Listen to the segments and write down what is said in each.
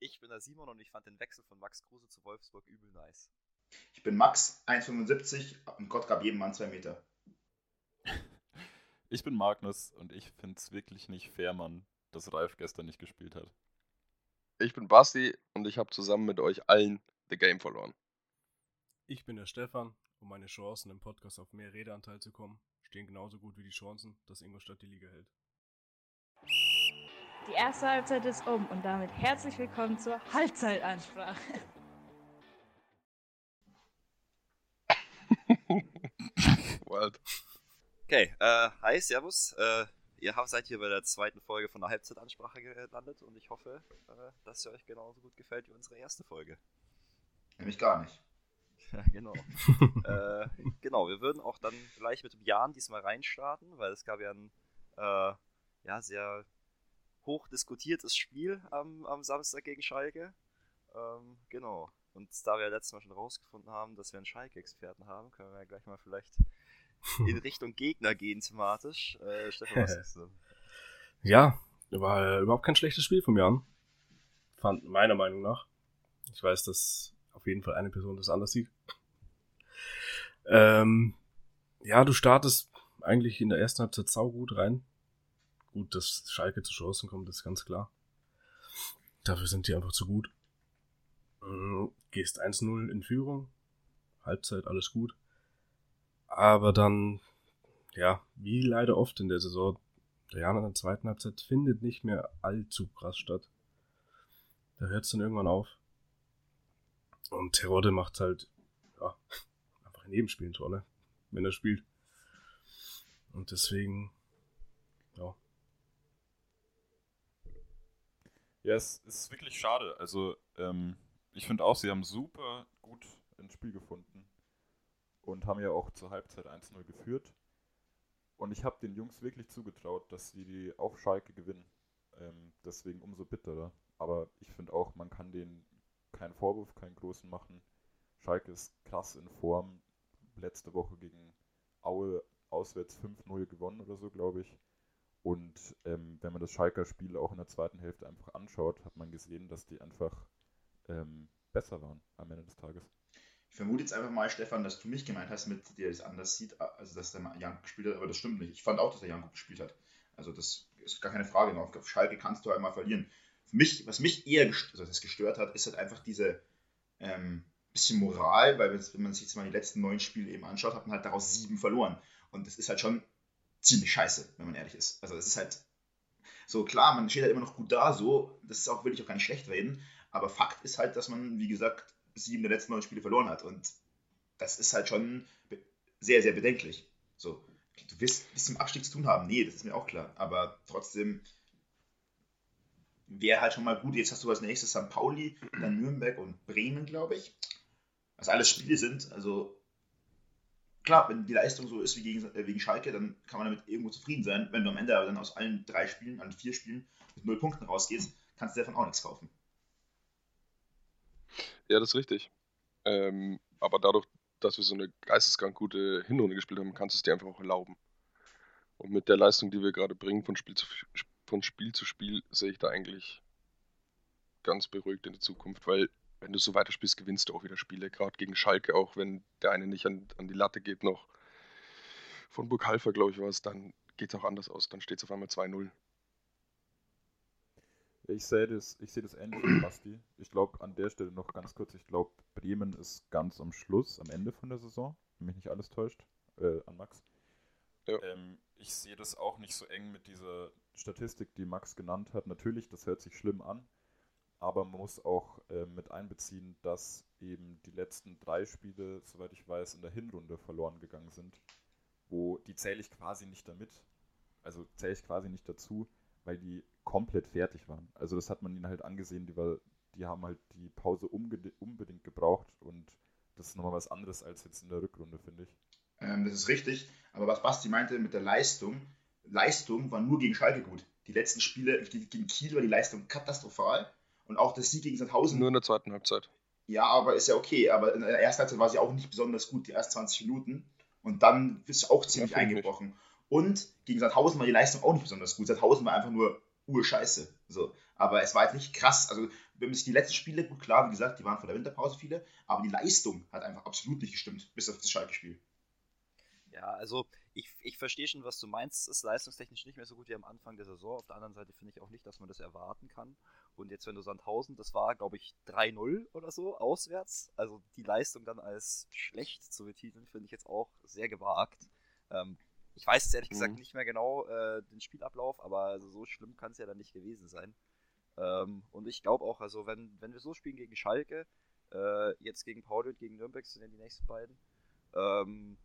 Ich bin der Simon und ich fand den Wechsel von Max Kruse zu Wolfsburg übel nice. Ich bin Max, 1,75 und Gott gab jedem Mann zwei Meter. Ich bin Magnus und ich finde es wirklich nicht fair, Mann, dass Ralf gestern nicht gespielt hat. Ich bin Basti und ich habe zusammen mit euch allen The Game verloren. Ich bin der Stefan und meine Chancen im Podcast auf mehr Redeanteil zu kommen stehen genauso gut wie die Chancen, dass Ingolstadt die Liga hält. Die erste Halbzeit ist um und damit herzlich willkommen zur Halbzeitansprache. Wild. Okay, äh, hi, servus. Äh, ihr seid hier bei der zweiten Folge von der Halbzeitansprache gelandet und ich hoffe, äh, dass sie euch genauso gut gefällt wie unsere erste Folge. Nämlich gar nicht. Ja, genau. äh, genau, wir würden auch dann gleich mit dem Jan diesmal reinstarten, weil es gab ja ein äh, ja, sehr hoch diskutiertes Spiel am, am Samstag gegen Schalke. Ähm, genau. Und da wir letztes Mal schon rausgefunden haben, dass wir einen Schalke-Experten haben, können wir ja gleich mal vielleicht in Richtung Gegner gehen thematisch. Äh, Stefan, was ist du? Ja, war überhaupt kein schlechtes Spiel vom Jan. Fand meiner Meinung nach. Ich weiß, dass auf jeden Fall eine Person das anders sieht. Ähm, ja, du startest eigentlich in der ersten Halbzeit saugut rein. Gut, dass Schalke zu Chancen kommt, ist ganz klar. Dafür sind die einfach zu gut. Mhm, gehst 1-0 in Führung. Halbzeit, alles gut. Aber dann, ja, wie leider oft in der Saison, der Jan in der zweiten Halbzeit findet nicht mehr allzu krass statt. Da hört es dann irgendwann auf. Und Terodde macht halt, ja, einfach ein Tor, ne? Wenn er spielt. Und deswegen, ja. Ja, es ist wirklich schade. Also, ähm, ich finde auch, sie haben super gut ins Spiel gefunden. Und haben ja auch zur Halbzeit 1-0 geführt. Und ich habe den Jungs wirklich zugetraut, dass sie die auf Schalke gewinnen. Ähm, deswegen umso bitterer. Aber ich finde auch, man kann denen keinen Vorwurf, keinen großen machen. Schalke ist krass in Form. Letzte Woche gegen Aue auswärts 5-0 gewonnen oder so, glaube ich. Und ähm, wenn man das Schalker Spiel auch in der zweiten Hälfte einfach anschaut, hat man gesehen, dass die einfach ähm, besser waren am Ende des Tages. Ich vermute jetzt einfach mal, Stefan, dass du mich gemeint hast, mit dir das anders sieht, also dass der Jan gespielt hat, aber das stimmt nicht. Ich fand auch, dass der Jan gut gespielt hat. Also das ist gar keine Frage. Auf Schalke kannst du einmal verlieren für mich, was mich eher gestört, also gestört hat, ist halt einfach diese ähm, bisschen Moral, weil wenn man sich jetzt mal die letzten neun Spiele eben anschaut, hat man halt daraus sieben verloren. Und das ist halt schon ziemlich scheiße, wenn man ehrlich ist. Also es ist halt so klar, man steht halt immer noch gut da, so, das ist auch, will ich auch gar nicht schlecht reden, aber Fakt ist halt, dass man, wie gesagt, sieben der letzten neun Spiele verloren hat. Und das ist halt schon sehr, sehr bedenklich. So, du wirst bis zum Abstieg zu tun haben. Nee, das ist mir auch klar. Aber trotzdem, wäre halt schon mal gut. Jetzt hast du als nächstes St. Pauli, dann Nürnberg und Bremen, glaube ich. Was alles Spiele sind. Also klar, wenn die Leistung so ist wie gegen, äh, gegen Schalke, dann kann man damit irgendwo zufrieden sein. Wenn du am Ende aber dann aus allen drei Spielen, an vier Spielen mit null Punkten rausgehst, kannst du davon auch nichts kaufen. Ja, das ist richtig. Ähm, aber dadurch, dass wir so eine geisteskrank gute Hinrunde gespielt haben, kannst du es dir einfach auch erlauben. Und mit der Leistung, die wir gerade bringen, von Spiel zu von Spiel zu Spiel sehe ich da eigentlich ganz beruhigt in die Zukunft, weil wenn du so weiterspielst, gewinnst du auch wieder Spiele, gerade gegen Schalke, auch wenn der eine nicht an, an die Latte geht noch. Von Burg Halfer, glaube ich, war es, dann geht es auch anders aus, dann steht es auf einmal 2-0. Ich sehe das, ich sehe das ähnlich wie Basti. Ich glaube an der Stelle noch ganz kurz, ich glaube Bremen ist ganz am Schluss, am Ende von der Saison, wenn mich nicht alles täuscht, äh, an Max. Ja. Ähm, ich sehe das auch nicht so eng mit dieser Statistik, die Max genannt hat. Natürlich, das hört sich schlimm an, aber man muss auch äh, mit einbeziehen, dass eben die letzten drei Spiele, soweit ich weiß, in der Hinrunde verloren gegangen sind, wo die zähle ich quasi nicht damit, also zähle ich quasi nicht dazu, weil die komplett fertig waren. Also das hat man ihnen halt angesehen, die, war, die haben halt die Pause unbedingt gebraucht und das ist nochmal was anderes als jetzt in der Rückrunde, finde ich. Ähm, das ist richtig, aber was Basti meinte mit der Leistung, Leistung war nur gegen Schalke gut. Die letzten Spiele gegen Kiel war die Leistung katastrophal. Und auch das Sieg gegen Sandhausen. Nur in der zweiten Halbzeit. Ja, aber ist ja okay. Aber in der ersten Halbzeit war sie auch nicht besonders gut, die ersten 20 Minuten. Und dann bist du auch ziemlich ja, eingebrochen. Und gegen Sandhausen war die Leistung auch nicht besonders gut. Sandhausen war einfach nur urscheiße. So. Aber es war jetzt nicht krass. Also, wenn man sich die letzten Spiele, gut klar, wie gesagt, die waren vor der Winterpause viele, aber die Leistung hat einfach absolut nicht gestimmt, bis auf das Schalke-Spiel. Ja, also ich, ich verstehe schon, was du meinst. Es ist leistungstechnisch nicht mehr so gut wie am Anfang der Saison. Auf der anderen Seite finde ich auch nicht, dass man das erwarten kann. Und jetzt, wenn du Sandhausen, das war, glaube ich, 3-0 oder so auswärts. Also die Leistung dann als schlecht zu betiteln, finde ich jetzt auch sehr gewagt. Ähm, ich weiß jetzt ehrlich gesagt Mhm. nicht mehr genau äh, den Spielablauf, aber also so schlimm kann es ja dann nicht gewesen sein. Ähm, und ich glaube auch, also wenn, wenn wir so spielen gegen Schalke, äh, jetzt gegen Pauli und gegen Nürnberg sind ja die nächsten beiden, ähm,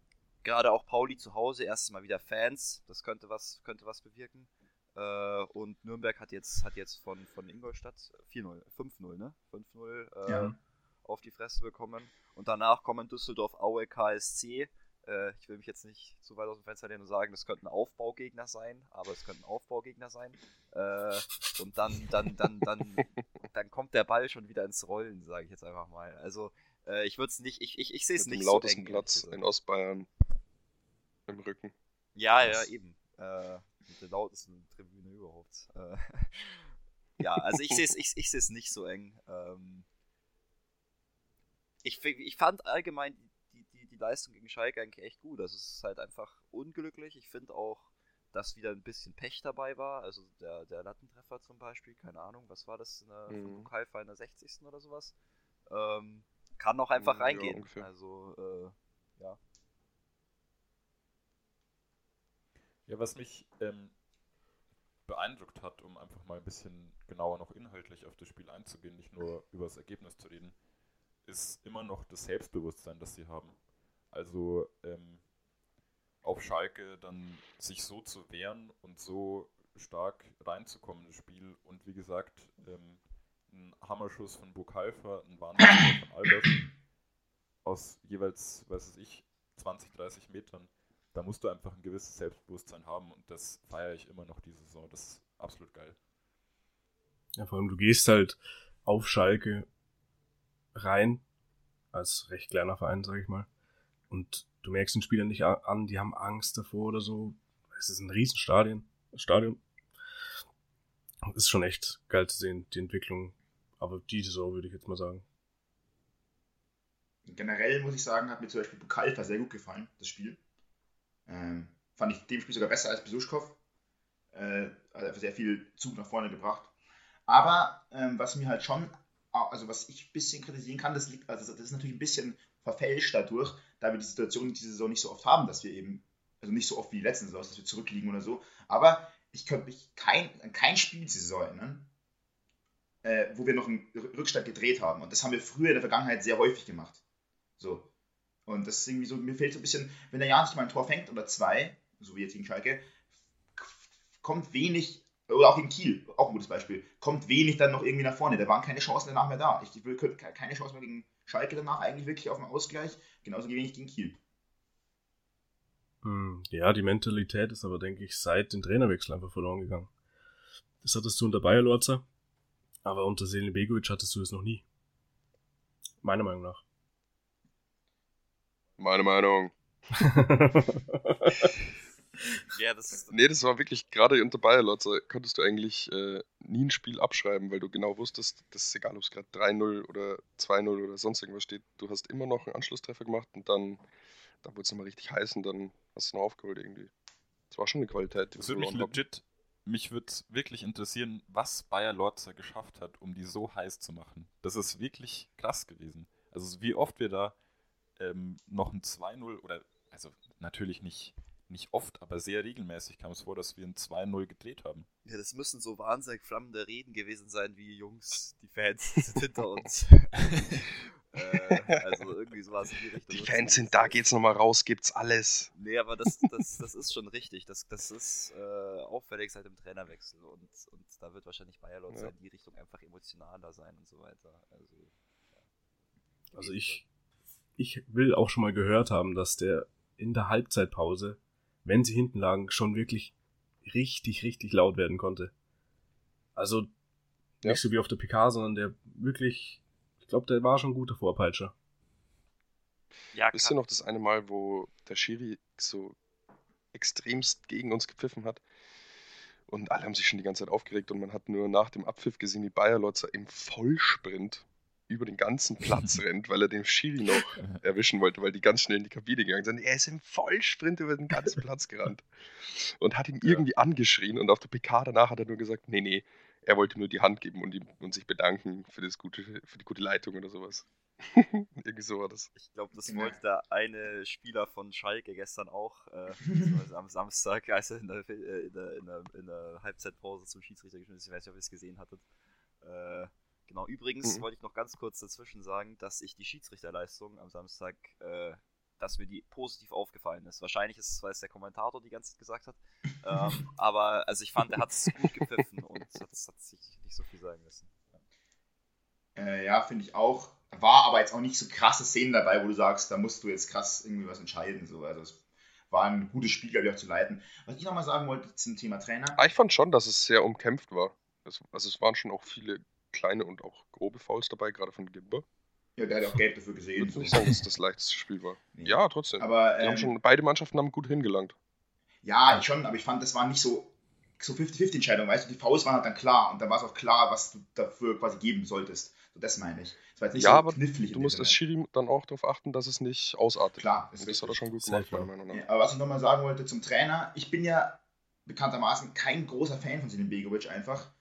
gerade auch Pauli zu Hause, erstes Mal wieder Fans, das könnte was, könnte was bewirken. Äh, und Nürnberg hat jetzt, hat jetzt von, von Ingolstadt 4-0, 5-0, ne? 5-0 äh, Ja. auf die Fresse bekommen. Und danach kommen Düsseldorf, Aue, KSC. Äh, ich will mich jetzt nicht zu weit aus dem Fenster lehnen und sagen, das könnten Aufbaugegner sein, aber es könnten Aufbaugegner sein. Äh, und dann, dann, dann, dann, dann kommt der Ball schon wieder ins Rollen, sage ich jetzt einfach mal. Also äh, ich würde es nicht, ich, ich, ich sehe es nicht dem so lautesten eng, Platz in. Ostbayern im Rücken. Ja, ja, eben. Äh, mit der lautesten Tribüne überhaupt. Äh, ja, also ich sehe es ich, ich seh's nicht so eng. Ähm, ich, ich fand allgemein die, die, die Leistung gegen Schalke eigentlich echt gut. Also es ist halt einfach unglücklich. Ich finde auch, dass wieder ein bisschen Pech dabei war. Also der, der Lattentreffer zum Beispiel, keine Ahnung, was war das? Eine, Mhm. Vom Pokalfall in der 60. oder sowas. Ähm, kann auch einfach Mhm, ja, reingehen. ungefähr. also, äh, ja. Ja, was mich ähm, beeindruckt hat, um einfach mal ein bisschen genauer noch inhaltlich auf das Spiel einzugehen, nicht nur über das Ergebnis zu reden, ist immer noch das Selbstbewusstsein, das sie haben. Also ähm, auf Schalke dann sich so zu wehren und so stark reinzukommen ins Spiel und wie gesagt, ähm, ein Hammerschuss von Burkhalfer, ein Wahnsinniger von Albers aus jeweils, weiß ich, 20, 30 Metern da musst du einfach ein gewisses Selbstbewusstsein haben und das feiere ich immer noch diese Saison. Das ist absolut geil. Ja, vor allem du gehst halt auf Schalke rein, als recht kleiner Verein, sag ich mal. Und du merkst den Spielern nicht an, die haben Angst davor oder so. Es ist ein Riesenstadion. Stadion. Ist schon echt geil zu sehen, die Entwicklung. Aber die Saison würde ich jetzt mal sagen. Generell muss ich sagen, hat mir zum Beispiel Bukalfa sehr gut gefallen, das Spiel. Ähm, fand ich dem Spiel sogar besser als Besuschkow. Äh, hat einfach sehr viel Zug nach vorne gebracht. Aber ähm, was mir halt schon, also was ich ein bisschen kritisieren kann, das liegt, also das ist natürlich ein bisschen verfälscht dadurch, da wir die Situation diese Saison nicht so oft haben, dass wir eben, also nicht so oft wie die letzten Saison, dass wir zurückliegen oder so. Aber ich könnte mich kein, an kein Spiel diese Saison erinnern, äh, wo wir noch einen Rückstand gedreht haben. Und das haben wir früher in der Vergangenheit sehr häufig gemacht. So. Und das ist irgendwie so, mir fehlt so ein bisschen, wenn der Jan sich mal ein Tor fängt oder zwei, so wie jetzt gegen Schalke, kommt wenig, oder auch gegen Kiel, auch ein gutes Beispiel, kommt wenig dann noch irgendwie nach vorne. Da waren keine Chancen danach mehr da. Ich will ke- keine Chance mehr gegen Schalke danach, eigentlich wirklich auf den Ausgleich, genauso wenig gegen Kiel. Hm, Ja, die Mentalität ist aber, denke ich, seit dem Trainerwechsel einfach verloren gegangen. Das hattest du unter Bayer Lorzer, aber unter Selin Begovic hattest du es noch nie. Meiner Meinung nach. Meine Meinung. Ja, das ist. Nee, das war wirklich, gerade unter Bayerlotzer konntest du eigentlich äh, nie ein Spiel abschreiben, weil du genau wusstest, das ist egal, ob es gerade 3-0 oder 2-0 oder sonst irgendwas steht, du hast immer noch einen Anschlusstreffer gemacht und dann, dann wurde es nochmal richtig heiß und dann hast du noch aufgeholt irgendwie. Das war schon eine Qualität, die Das würde mich haben. legit, mich würde wirklich interessieren, was Bayer Lorzer geschafft hat, um die so heiß zu machen. Das ist wirklich krass gewesen. Also wie oft wir da ähm, noch ein 2-0 oder, also natürlich nicht, nicht oft, aber sehr regelmäßig kam es vor, dass wir ein 2-0 gedreht haben. Ja, das müssen so wahnsinnig flammende Reden gewesen sein, wie Jungs, die Fans sind hinter uns. äh, also irgendwie sowas in die Richtung. Die Fans sind da, geht's nochmal raus, gibt's alles. Nee, aber das, das, das ist schon richtig. Das, das ist äh, auffällig seit dem Trainerwechsel und, und da wird wahrscheinlich Bayer Lotz Ja. in die Richtung einfach emotionaler sein und so weiter. Also, ja. Also ich, ich will auch schon mal gehört haben, dass der in der Halbzeitpause, wenn sie hinten lagen, schon wirklich richtig, richtig laut werden konnte. Also Ja. nicht so wie auf der PK, sondern der wirklich, ich glaube, der war schon ein guter Vorpeitscher. Ja, Wisst ihr noch das eine Mal, wo der Schiri so extremst gegen uns gepfiffen hat? Und alle haben sich schon die ganze Zeit aufgeregt und man hat nur nach dem Abpfiff gesehen, wie Bayer Lotzer im Vollsprint über den ganzen Platz rennt, weil er den Schiri noch erwischen wollte, weil die ganz schnell in die Kabine gegangen sind. Er ist im Vollsprint über den ganzen Platz gerannt und hat ihn irgendwie angeschrien und auf der PK danach hat er nur gesagt, nee, nee, er wollte nur die Hand geben und, ihm, und sich bedanken für, das gute, für die gute Leitung oder sowas. Irgendwie so war das. Ich glaube, das wollte der eine Spieler von Schalke gestern auch äh, am Samstag, als er in der, äh, in, der, in, der, in der Halbzeitpause zum Schiedsrichter geschnitten ist. Ich weiß nicht, ob ihr es gesehen hattet. Äh, genau, übrigens mhm. wollte ich noch ganz kurz dazwischen sagen, dass ich die Schiedsrichterleistung am Samstag, äh, dass mir die positiv aufgefallen ist. Wahrscheinlich ist es, weil es der Kommentator die ganze Zeit gesagt hat. ähm, aber also ich fand, er hat es gut gepfiffen und es hat, hat sich nicht so viel sagen müssen. Äh, ja, finde ich auch. War aber jetzt auch nicht so krasse Szenen dabei, wo du sagst, da musst du jetzt krass irgendwie was entscheiden. So. Also es war ein gutes Spiel, glaube ich, auch zu leiten. Was ich nochmal sagen wollte zum Thema Trainer. Ah, ich fand schon, dass es sehr umkämpft war. also es waren schon auch viele kleine und auch grobe Fouls dabei, gerade von Gimber. Ja, der hat auch Gelb dafür gesehen. Ich würde nicht sagen, dass das leichteste Spiel war. Nee. Ja, trotzdem. Aber, ähm, haben schon, beide Mannschaften haben gut hingelangt. Ja, schon, aber ich fand, das war nicht so so 50-50-Entscheidung, weißt du, die Fouls waren halt dann klar und da war es auch klar, was du dafür quasi geben solltest. So, das meine ich. Das war jetzt nicht ja, so aber knifflig. Du musst als Schiri dann auch darauf achten, dass es nicht ausartet. Klar, das, das hat er schon gut gemacht, meiner Meinung nach. Ja, aber was ich nochmal sagen wollte zum Trainer, ich bin ja bekanntermaßen kein großer Fan von Silin Begovic einfach.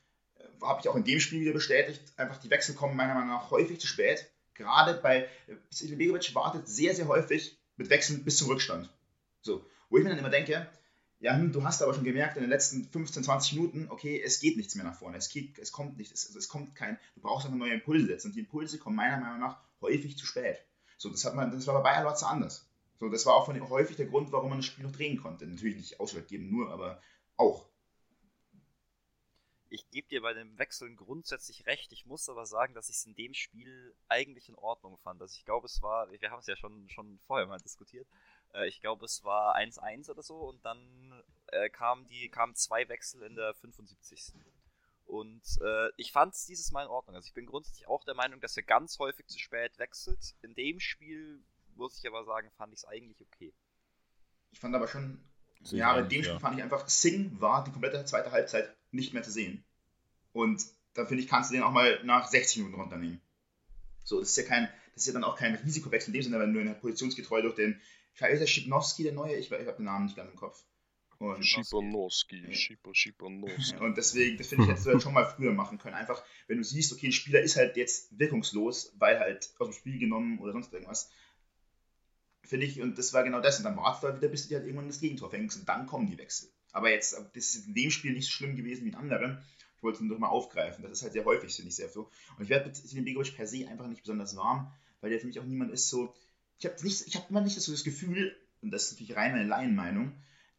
Habe ich auch in dem Spiel wieder bestätigt. Einfach die Wechsel kommen meiner Meinung nach häufig zu spät. Gerade bei Begovic wartet sehr, sehr häufig mit Wechseln bis zum Rückstand. So, wo ich mir dann immer denke, ja, hm, du hast aber schon gemerkt in den letzten 15, 20 Minuten, okay, es geht nichts mehr nach vorne, es, geht, es kommt nichts, es, es kommt kein, du brauchst einfach neue Impulse setzen und die Impulse kommen meiner Meinung nach häufig zu spät. So, das, hat man, das war bei Bayern Lotze anders. So, das war auch von, häufig der Grund, warum man das Spiel noch drehen konnte. Natürlich nicht ausschlaggebend nur, aber auch. Ich gebe dir bei dem Wechseln grundsätzlich recht. Ich muss aber sagen, dass ich es in dem Spiel eigentlich in Ordnung fand. Also ich glaube, es war, wir haben es ja schon, schon vorher mal diskutiert, äh, ich glaube, es war 1-1 oder so und dann äh, kamen die kamen zwei Wechsel in der 75. Und äh, ich fand es dieses Mal in Ordnung. Also ich bin grundsätzlich auch der Meinung, dass er ganz häufig zu spät wechselt. In dem Spiel, muss ich aber sagen, fand ich es eigentlich okay. Ich fand aber schon, Sie ja, in dem Spiel fand ich einfach, Sing war die komplette zweite Halbzeit nicht mehr zu sehen. Und da finde ich, kannst du den auch mal nach 60 Minuten runternehmen. So, das ist ja kein, das ist ja dann auch kein Risikowechsel in dem Sinne, wenn du in der Positionsgetreu durch den der Schipnowski der neue? Ich, ich habe den Namen nicht ganz im Kopf. Schiponowski, Schiponowski. Und deswegen, das finde ich, hättest du halt schon mal früher machen können. Einfach, wenn du siehst, okay, ein Spieler ist halt jetzt wirkungslos, weil halt aus dem Spiel genommen oder sonst irgendwas. Finde ich, und das war genau das. Und dann wartest du halt wieder, bis du halt irgendwann das Gegentor fängst und dann kommen die Wechsel. Aber jetzt, das ist in dem Spiel nicht so schlimm gewesen wie in anderen. Ich wollte es nur mal aufgreifen. Das ist halt sehr häufig, finde ich sehr so. Und ich werde mit Steven Begovic per se einfach nicht besonders warm, weil der für mich auch niemand ist so, ich habe habe immer nicht so das Gefühl, und das ist natürlich rein meine Laienmeinung,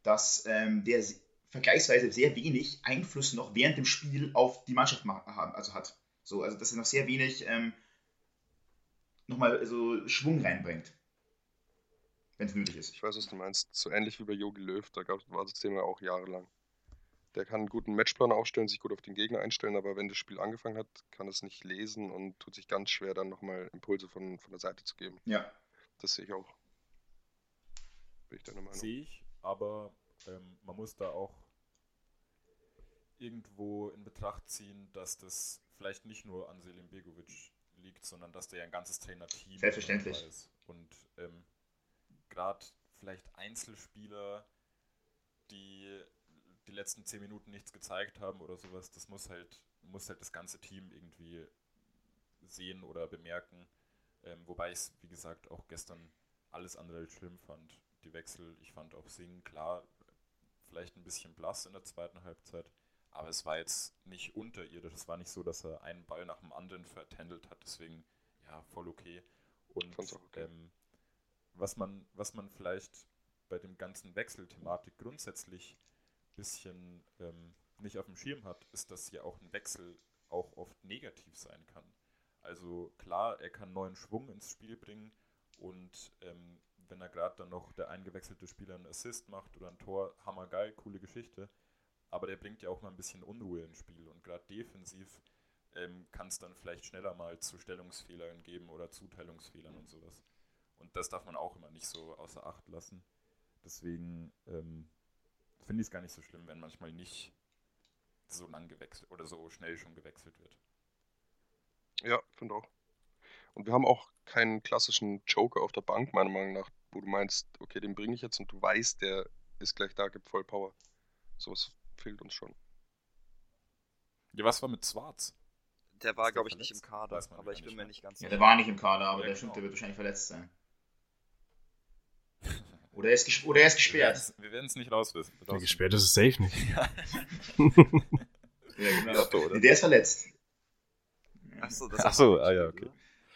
dass ähm, der vergleichsweise sehr wenig Einfluss noch während dem Spiel auf die Mannschaft haben, also hat. So, also dass er noch sehr wenig ähm, nochmal so Schwung reinbringt. Wenn es nötig ist. Ich weiß, was du meinst. So ähnlich wie bei Jogi Löw, da gab, war das Thema auch jahrelang. Der kann einen guten Matchplan aufstellen, sich gut auf den Gegner einstellen, aber wenn das Spiel angefangen hat, kann es nicht lesen und tut sich ganz schwer, dann nochmal Impulse von, von der Seite zu geben. Ja, das sehe ich auch. Bin ich deiner Meinung. Sehe ich, aber ähm, man muss da auch irgendwo in Betracht ziehen, dass das vielleicht nicht nur an Selim Begovic liegt, sondern dass der ja ein ganzes Trainerteam Selbstverständlich. ist. Und ähm, gerade vielleicht Einzelspieler, die die letzten zehn Minuten nichts gezeigt haben oder sowas, das muss halt, muss halt das ganze Team irgendwie sehen oder bemerken. Ähm, wobei ich es, wie gesagt, auch gestern alles andere als schlimm fand. Die Wechsel, ich fand auch Singen, klar, vielleicht ein bisschen blass in der zweiten Halbzeit, aber es war jetzt nicht unterirdisch. Es war nicht so, dass er einen Ball nach dem anderen vertändelt hat. Deswegen, ja, voll okay. Und okay. Ähm, was, man, was man vielleicht bei dem ganzen Wechselthematik grundsätzlich ein bisschen ähm, nicht auf dem Schirm hat, ist, dass ja auch ein Wechsel auch oft negativ sein kann. Also klar, er kann neuen Schwung ins Spiel bringen und ähm, wenn er gerade dann noch der eingewechselte Spieler einen Assist macht oder ein Tor, hammergeil, coole Geschichte. Aber der bringt ja auch mal ein bisschen Unruhe ins Spiel und gerade defensiv ähm, kann es dann vielleicht schneller mal zu Stellungsfehlern geben oder Zuteilungsfehlern und sowas. Und das darf man auch immer nicht so außer Acht lassen. Deswegen ähm, finde ich es gar nicht so schlimm, wenn manchmal nicht so lang gewechselt oder so schnell schon gewechselt wird. Ja, finde auch. Und wir haben auch keinen klassischen Joker auf der Bank, meiner Meinung nach, wo du meinst, okay, den bringe ich jetzt und du weißt, der ist gleich da, gibt voll Power. Sowas fehlt uns schon. Ja, was war mit Schwarz? Der war, glaube ich, nicht im? Kader, aber ich bin mir nicht ganz Ja, sicher. der war nicht im Kader, aber Ja, der genau. stimmt, der wird wahrscheinlich verletzt sein. Oder er ist, ges oder er ist gesperrt. Wir werden es nicht rauswissen. Der gesperrt ist es safe nicht. Ja, genau. Lotto, oder? Nee, der ist verletzt. Ja. Achso, das Ach so, ah ja, gespielt,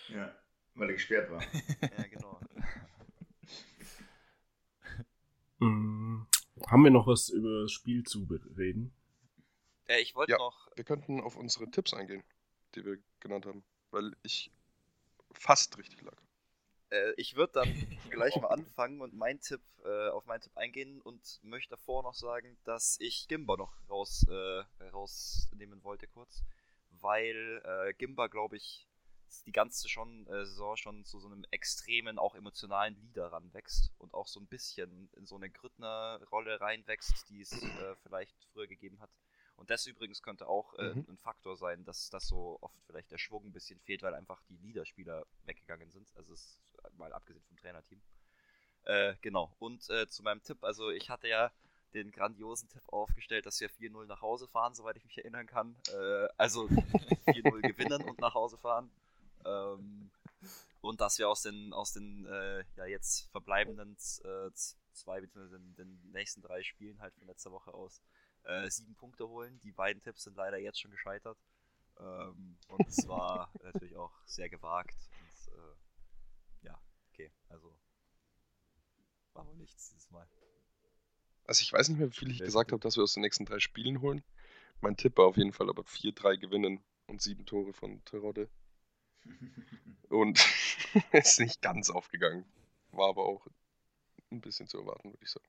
Ja, weil er gesperrt war. Ja, genau. Mm, haben wir noch was über das Spiel zu reden? Äh, ich wollte Ja. noch, Wir könnten auf unsere Tipps eingehen, die wir genannt haben, weil ich fast richtig lag. Äh, ich würde dann gleich mal anfangen und mein Tipp, äh, auf meinen Tipp eingehen und möchte davor noch sagen, dass ich Gimba noch raus, äh, rausnehmen wollte kurz, weil äh, Gimba, glaube ich, die ganze schon, äh, Saison schon zu so einem extremen, auch emotionalen Leader ranwächst und auch so ein bisschen in so eine Grüttner-Rolle reinwächst, die es vielleicht früher gegeben hat. Und das übrigens könnte auch äh, Mhm. ein Faktor sein, dass, dass so oft vielleicht der Schwung ein bisschen fehlt, weil einfach die Leaderspieler weggegangen sind. Also es ist mal abgesehen vom Trainerteam. Äh, genau. Und äh, zu meinem Tipp, also ich hatte ja den grandiosen Tipp aufgestellt, dass wir 4-0 nach Hause fahren, soweit ich mich erinnern kann. Äh, also 4-0 gewinnen und nach Hause fahren. Ähm, und dass wir aus den, aus den äh, ja jetzt verbleibenden äh, zwei bzw. Den, den nächsten drei Spielen halt von letzter Woche aus äh, sieben Punkte holen. Die beiden Tipps sind leider jetzt schon gescheitert. Ähm, und es war natürlich auch sehr gewagt. Und, äh, ja, okay, also war wohl nichts dieses Mal. Also ich weiß nicht mehr, wie viel ich gesagt habe, dass wir aus den nächsten drei Spielen holen. Mein Tipp war auf jeden Fall aber 4-3 gewinnen und sieben Tore von Terodde. Und ist nicht ganz aufgegangen. War aber auch ein bisschen zu erwarten, würde ich sagen.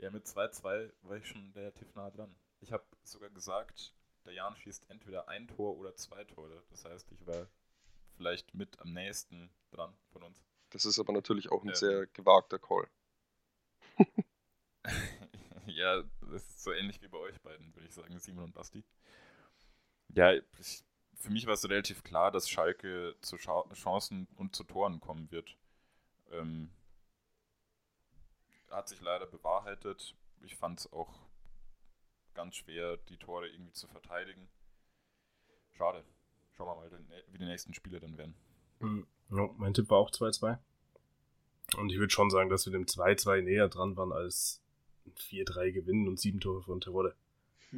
Ja, mit 2-2 war ich schon relativ nah dran. Ich habe sogar gesagt, der Jan schießt entweder ein Tor oder zwei Tore. Das heißt, ich war vielleicht mit am nächsten dran von uns. Das ist aber natürlich auch ein Ja. sehr gewagter Call. ja, das ist so ähnlich wie bei euch beiden, würde ich sagen, Simon und Basti. Ja, ich, für mich war es relativ klar, dass Schalke zu Scha Chancen und zu Toren kommen wird. Ähm, hat sich leider bewahrheitet. Ich fand es auch ganz schwer, die Tore irgendwie zu verteidigen. Schade. Schauen wir mal, wie die nächsten Spiele dann werden. Mm, Ja, mein Tipp war auch 2-2. Und ich würde schon sagen, dass wir dem 2-2 näher dran waren als ein 4-3 gewinnen und sieben Tore von Terodde.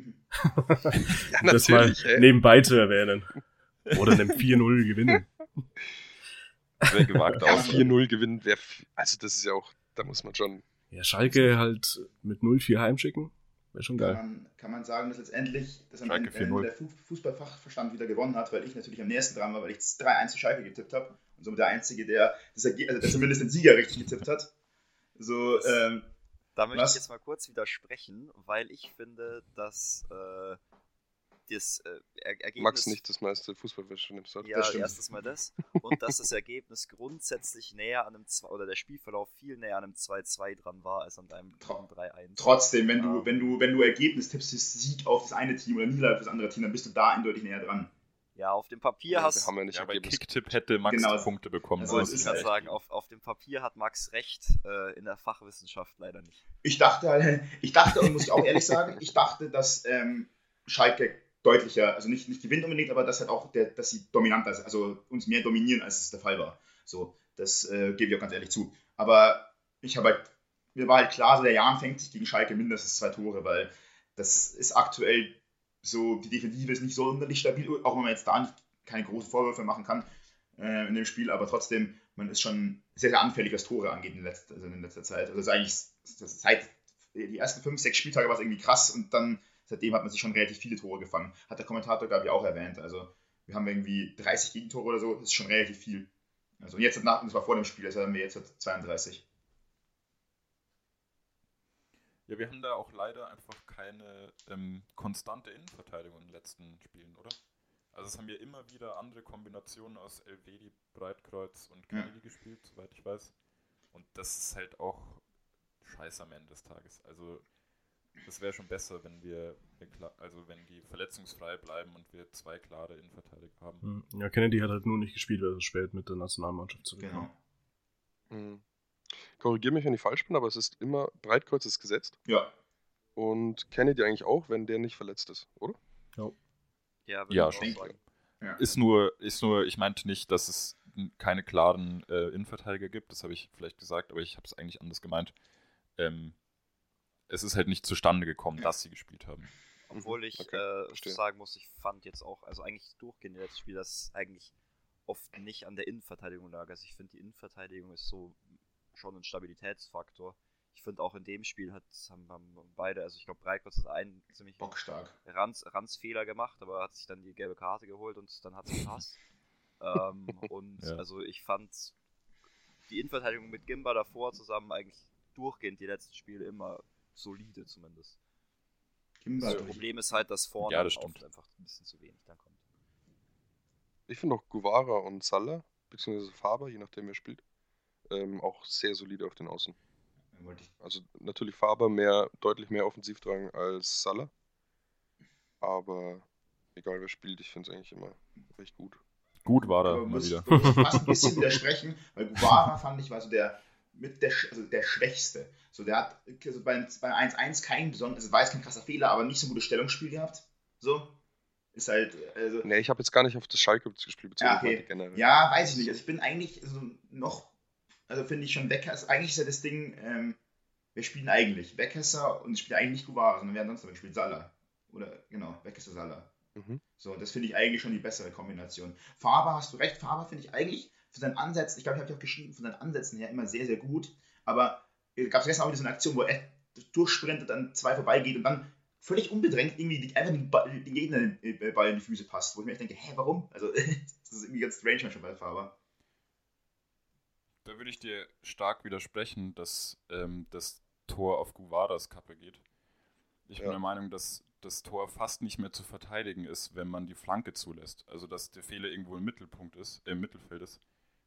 Ja, das mal ey. nebenbei zu erwähnen. Oder einem 4-0 gewinnen. Sehr gewagt Ja, aus. 4-0 gewinnen wäre. Also, das ist ja auch. Da muss man schon. Ja, Schalke halt mit 0-4 heimschicken. Wäre schon Kann geil. man, kann man sagen, dass letztendlich dass am Ende, 4-0. der Fu- Fußballfachverstand wieder gewonnen hat, weil ich natürlich am nächsten dran war, weil ich 3-1 zu Schalke getippt habe. Und somit der Einzige, der, das also der zumindest den Sieger richtig getippt hat. So, ähm, Da möchte Was? ich jetzt mal kurz widersprechen, weil ich finde, dass äh, das äh, er Ergebnis. Max nicht das meiste Fußballverständnis hat. Ja, Das stimmt. erstens mal das. Und dass das Ergebnis grundsätzlich näher an einem 2 oder der Spielverlauf viel näher an einem 2-2 dran war als an deinem Tro- 3-1. trotzdem, wenn du, Ja. wenn du, wenn du Ergebnis tippst, ist Sieg auf das eine Team oder Niederlage auf das andere Team, dann bist du da eindeutig näher dran. Ja, auf dem Papier Ja, hast haben ja nicht Ja, bei. Kicktipp hätte Max Genau. Punkte bekommen. Also ist ich kann sagen, auf, auf dem Papier hat Max recht, äh, in der Fachwissenschaft leider nicht. Ich dachte halt, ich dachte, und muss ich auch ehrlich sagen, ich dachte, dass ähm, Schalke deutlicher, also nicht, nicht gewinnt unbedingt, aber dass halt auch, der, dass sie dominanter, sind, also uns mehr dominieren, als es der Fall war. So, das äh, gebe ich auch ganz ehrlich zu. Aber ich habe halt, mir war halt klar, so der Jan fängt sich gegen Schalke mindestens zwei Tore, weil das ist aktuell so, die Defensive ist nicht so sonderlich stabil, auch wenn man jetzt da nicht, keine großen Vorwürfe machen kann äh, in dem Spiel, aber trotzdem, man ist schon sehr, sehr anfällig, was Tore angeht in letzter, also in letzter Zeit. Also das ist eigentlich, das ist seit die ersten fünf, sechs Spieltage war es irgendwie krass und dann seitdem hat man sich schon relativ viele Tore gefangen. Hat der Kommentator, glaube ich, auch erwähnt. Also wir haben irgendwie 30 Gegentore oder so, das ist schon relativ viel. Also und jetzt hat nach, das war vor dem Spiel, also haben wir jetzt hat 32. Ja, wir haben da auch leider einfach keine ähm, konstante Innenverteidigung in den letzten Spielen, oder? Also es haben wir immer wieder andere Kombinationen aus Elvedi, Breitkreuz und Ja. Kennedy gespielt, soweit ich weiß. Und das ist halt auch scheiße am Ende des Tages. Also es wäre schon besser, wenn wir, also wenn die verletzungsfrei bleiben und wir zwei klare Innenverteidiger haben. Hm. Ja, Kennedy hat halt nur nicht gespielt, weil er spät mit der Nationalmannschaft zurückkam. Genau. Mhm. Korrigiere mich, wenn ich falsch bin, aber es ist immer Breitkreuz ist gesetzt. Ja. Und Kennedy eigentlich auch, wenn der nicht verletzt ist, oder? Ja, Ja, ich auch schon. sagen. Ja. Ist nur, ist nur, ich meinte nicht, dass es keine klaren äh, Innenverteidiger gibt, das habe ich vielleicht gesagt, aber ich habe es eigentlich anders gemeint. Ähm, es ist halt nicht zustande gekommen, Ja. dass sie gespielt haben. Obwohl ich Okay, äh, sagen muss, ich fand jetzt auch, also eigentlich durchgehend in letzten Spiel, dass es eigentlich oft nicht an der Innenverteidigung lag. Also ich finde, die Innenverteidigung ist so schon ein Stabilitätsfaktor. Ich finde auch in dem Spiel hat, haben, haben beide, also ich glaube, Breikotz hat einen ziemlich Bockstark. Ranz, Ranzfehler gemacht, aber hat sich dann die gelbe Karte geholt und dann hat es gepasst. ähm, und Ja. also ich fand die Innenverteidigung mit Gimba davor zusammen eigentlich durchgehend die letzten Spiele immer solide zumindest. Kimber Das. Problem ist halt, dass vorne Ja, das oft stimmt. einfach ein bisschen zu wenig dann kommt. Ich finde auch Guevara und Salah, beziehungsweise Faber, je nachdem wer spielt, ähm, auch sehr solide auf den Außen. Also natürlich Faber mehr, deutlich mehr Offensivdrang als Salah. Aber egal wer spielt, ich finde es eigentlich immer recht gut. Gut war er Aber mal muss, wieder. muss ich fast ein bisschen widersprechen, weil Guevara fand ich war so der mit der, also der Schwächste. So, der hat also beim, beim 1-1 kein besonderes, also war jetzt kein krasser Fehler, aber nicht so ein gutes Stellungsspiel gehabt. So. Ist halt, also, Ne, ich habe jetzt gar nicht auf das Schalke gespielt, Ja, beziehungsweise okay. generell. ja, weiß ich nicht. Also ich bin eigentlich so noch, also finde ich schon Weckhesser, eigentlich ist ja das Ding, ähm, wir spielen eigentlich Weckhesser und ich spiele eigentlich nicht Guevara, sondern wer sonst damit spielt, Salah. Oder, genau, Weckhesser Salah. Mhm. So, das finde ich eigentlich schon die bessere Kombination. Faber, hast du recht, Faber finde ich eigentlich für seinen Ansätzen, ich glaube, ich habe ja auch geschrieben, von seinen Ansätzen her immer sehr, sehr gut. Aber gab es gestern auch wieder so eine Aktion, wo er durchsprintet, dann zwei vorbeigeht und dann völlig unbedrängt irgendwie einfach den, Ball, den Gegner den äh, Ball in die Füße passt. Wo ich mir echt denke, hä, warum? Also, das ist irgendwie ganz strange manchmal bei Faber. Da würde ich dir stark widersprechen, dass ähm, das Tor auf Guvaras Kappe geht. Ich bin Ja. der Meinung, dass das Tor fast nicht mehr zu verteidigen ist, wenn man die Flanke zulässt. Also dass der Fehler irgendwo im Mittelpunkt ist, äh, im Mittelfeld ist.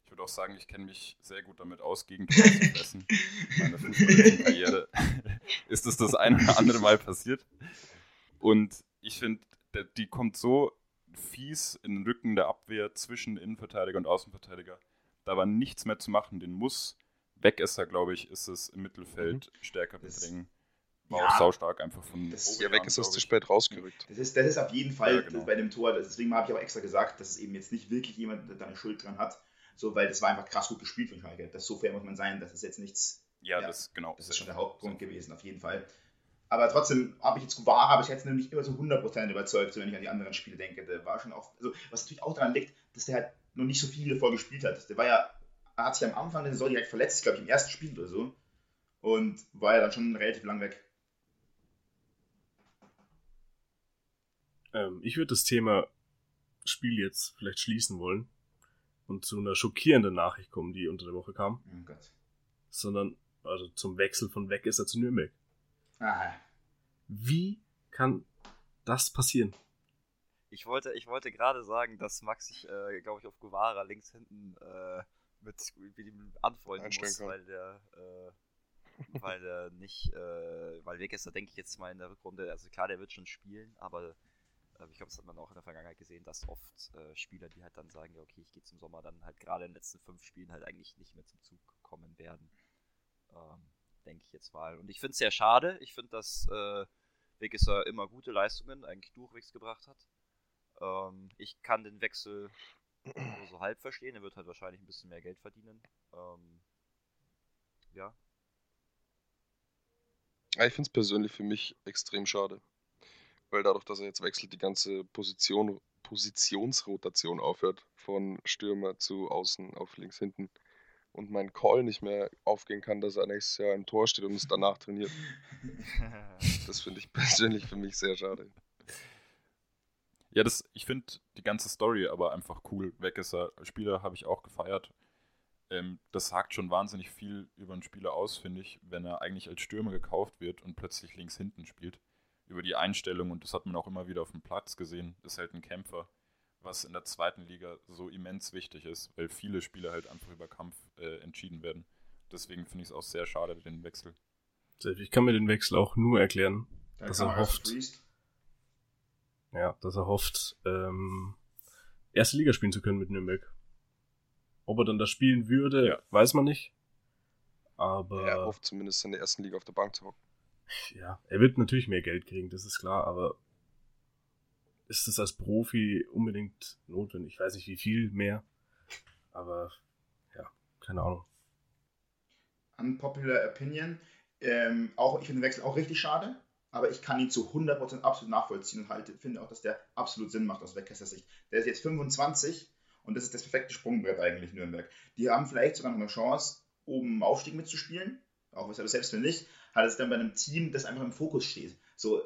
Ich würde auch sagen, ich kenne mich sehr gut damit aus, gegen Tore zu fressen. Meine fußballerischen Karriere ist es das ein oder andere Mal passiert. Und ich finde, der- die kommt so fies in den Rücken der Abwehr zwischen Innenverteidiger und Außenverteidiger. Da war nichts mehr zu machen. Den muss Wegesser, glaube ich, ist es im Mittelfeld stärker Das- bedrängen. War Ja, auch saustark einfach von das- Ja, weg ist es zu spät rausgerückt. Das ist, das ist auf jeden Fall Ja, genau. bei dem Tor, deswegen habe ich auch extra gesagt, dass es eben jetzt nicht wirklich jemand da eine Schuld dran hat. So, weil das war einfach krass gut gespielt von Schalke. Das so fair muss man sein, das ist jetzt nichts Ja, Ja, das genau. Das ist schon der Hauptgrund gewesen, auf jeden Fall. Aber trotzdem habe ich jetzt Guevara, aber ich jetzt nämlich immer so 100% überzeugt, so wenn ich an die anderen Spiele denke. Der war schon auch, also was natürlich auch daran liegt, dass der halt noch nicht so viel davor gespielt hat. Der war ja, er hat sich am Anfang der Saison direkt verletzt, glaube ich, im ersten Spiel oder so. Und war ja dann schon relativ lang weg. Ähm, ich würde das Thema Spiel jetzt vielleicht schließen wollen und zu einer schockierenden Nachricht kommen, die unter der Woche kam, Oh Gott. sondern also zum Wechsel von Wegesser zu Nürnberg. Ah, Wie kann das passieren? Ich wollte, ich wollte gerade sagen, dass Max sich, äh, glaube ich, auf Guevara links hinten äh, mit, mit ihm anfreunden Einstellen muss, kann. weil der, äh, weil der nicht, äh, weil Wegesser, denke ich jetzt mal in der Rückrunde, also klar, der wird schon spielen, aber ich glaube, das hat man auch in der Vergangenheit gesehen, dass oft äh, Spieler, die halt dann sagen, ja, okay, ich gehe zum Sommer, dann halt gerade in den letzten fünf Spielen halt eigentlich nicht mehr zum Zug kommen werden. Ähm, denke ich jetzt mal. Und ich finde es sehr schade. Ich finde, dass äh, Wegesser immer gute Leistungen eigentlich durchwegs gebracht hat. Ähm, ich kann den Wechsel nur so halb verstehen. Er wird halt wahrscheinlich ein bisschen mehr Geld verdienen. Ähm. Ja, ich finde es persönlich für mich extrem schade. Weil dadurch, dass er jetzt wechselt, die ganze Position, Positionsrotation aufhört. Von Stürmer zu Außen auf links hinten. Und mein Call nicht mehr aufgehen kann, dass er nächstes Jahr im Tor steht und es danach trainiert. Das finde ich persönlich für mich sehr schade. Ja, das, ich finde die ganze Story aber einfach cool. Wegesser Spieler habe ich auch gefeiert. Ähm, das sagt schon wahnsinnig viel über einen Spieler aus, finde ich, wenn er eigentlich als Stürmer gekauft wird und plötzlich links hinten spielt. Über die Einstellung, und das hat man auch immer wieder auf dem Platz gesehen, ist halt ein Kämpfer, was in der zweiten Liga so immens wichtig ist, weil viele Spiele halt einfach über Kampf äh, entschieden werden. Deswegen finde ich es auch sehr schade, den Wechsel. Ich kann mir den Wechsel auch nur erklären, Da dass er hofft, ja, dass er hofft, ähm, erste Liga spielen zu können mit Nürnberg. Ob er dann das spielen würde, Ja. weiß man nicht. Aber Er hofft zumindest in der ersten Liga auf der Bank zu hocken. Ja, er wird natürlich mehr Geld kriegen, das ist klar, aber ist es als Profi unbedingt notwendig? Ich weiß nicht, wie viel mehr, aber ja, keine Ahnung. Unpopular Opinion. Ähm, auch, ich finde den Wechsel auch richtig schade, aber ich kann ihn zu 100% absolut nachvollziehen und halte, finde auch, dass der absolut Sinn macht aus Weckessers Sicht. Der ist jetzt 25 und das ist das perfekte Sprungbrett eigentlich, Nürnberg. Die haben vielleicht sogar noch eine Chance, oben im Aufstieg mitzuspielen, auch selbst wenn nicht, hat es dann bei einem Team, das einfach im Fokus steht. So, äh,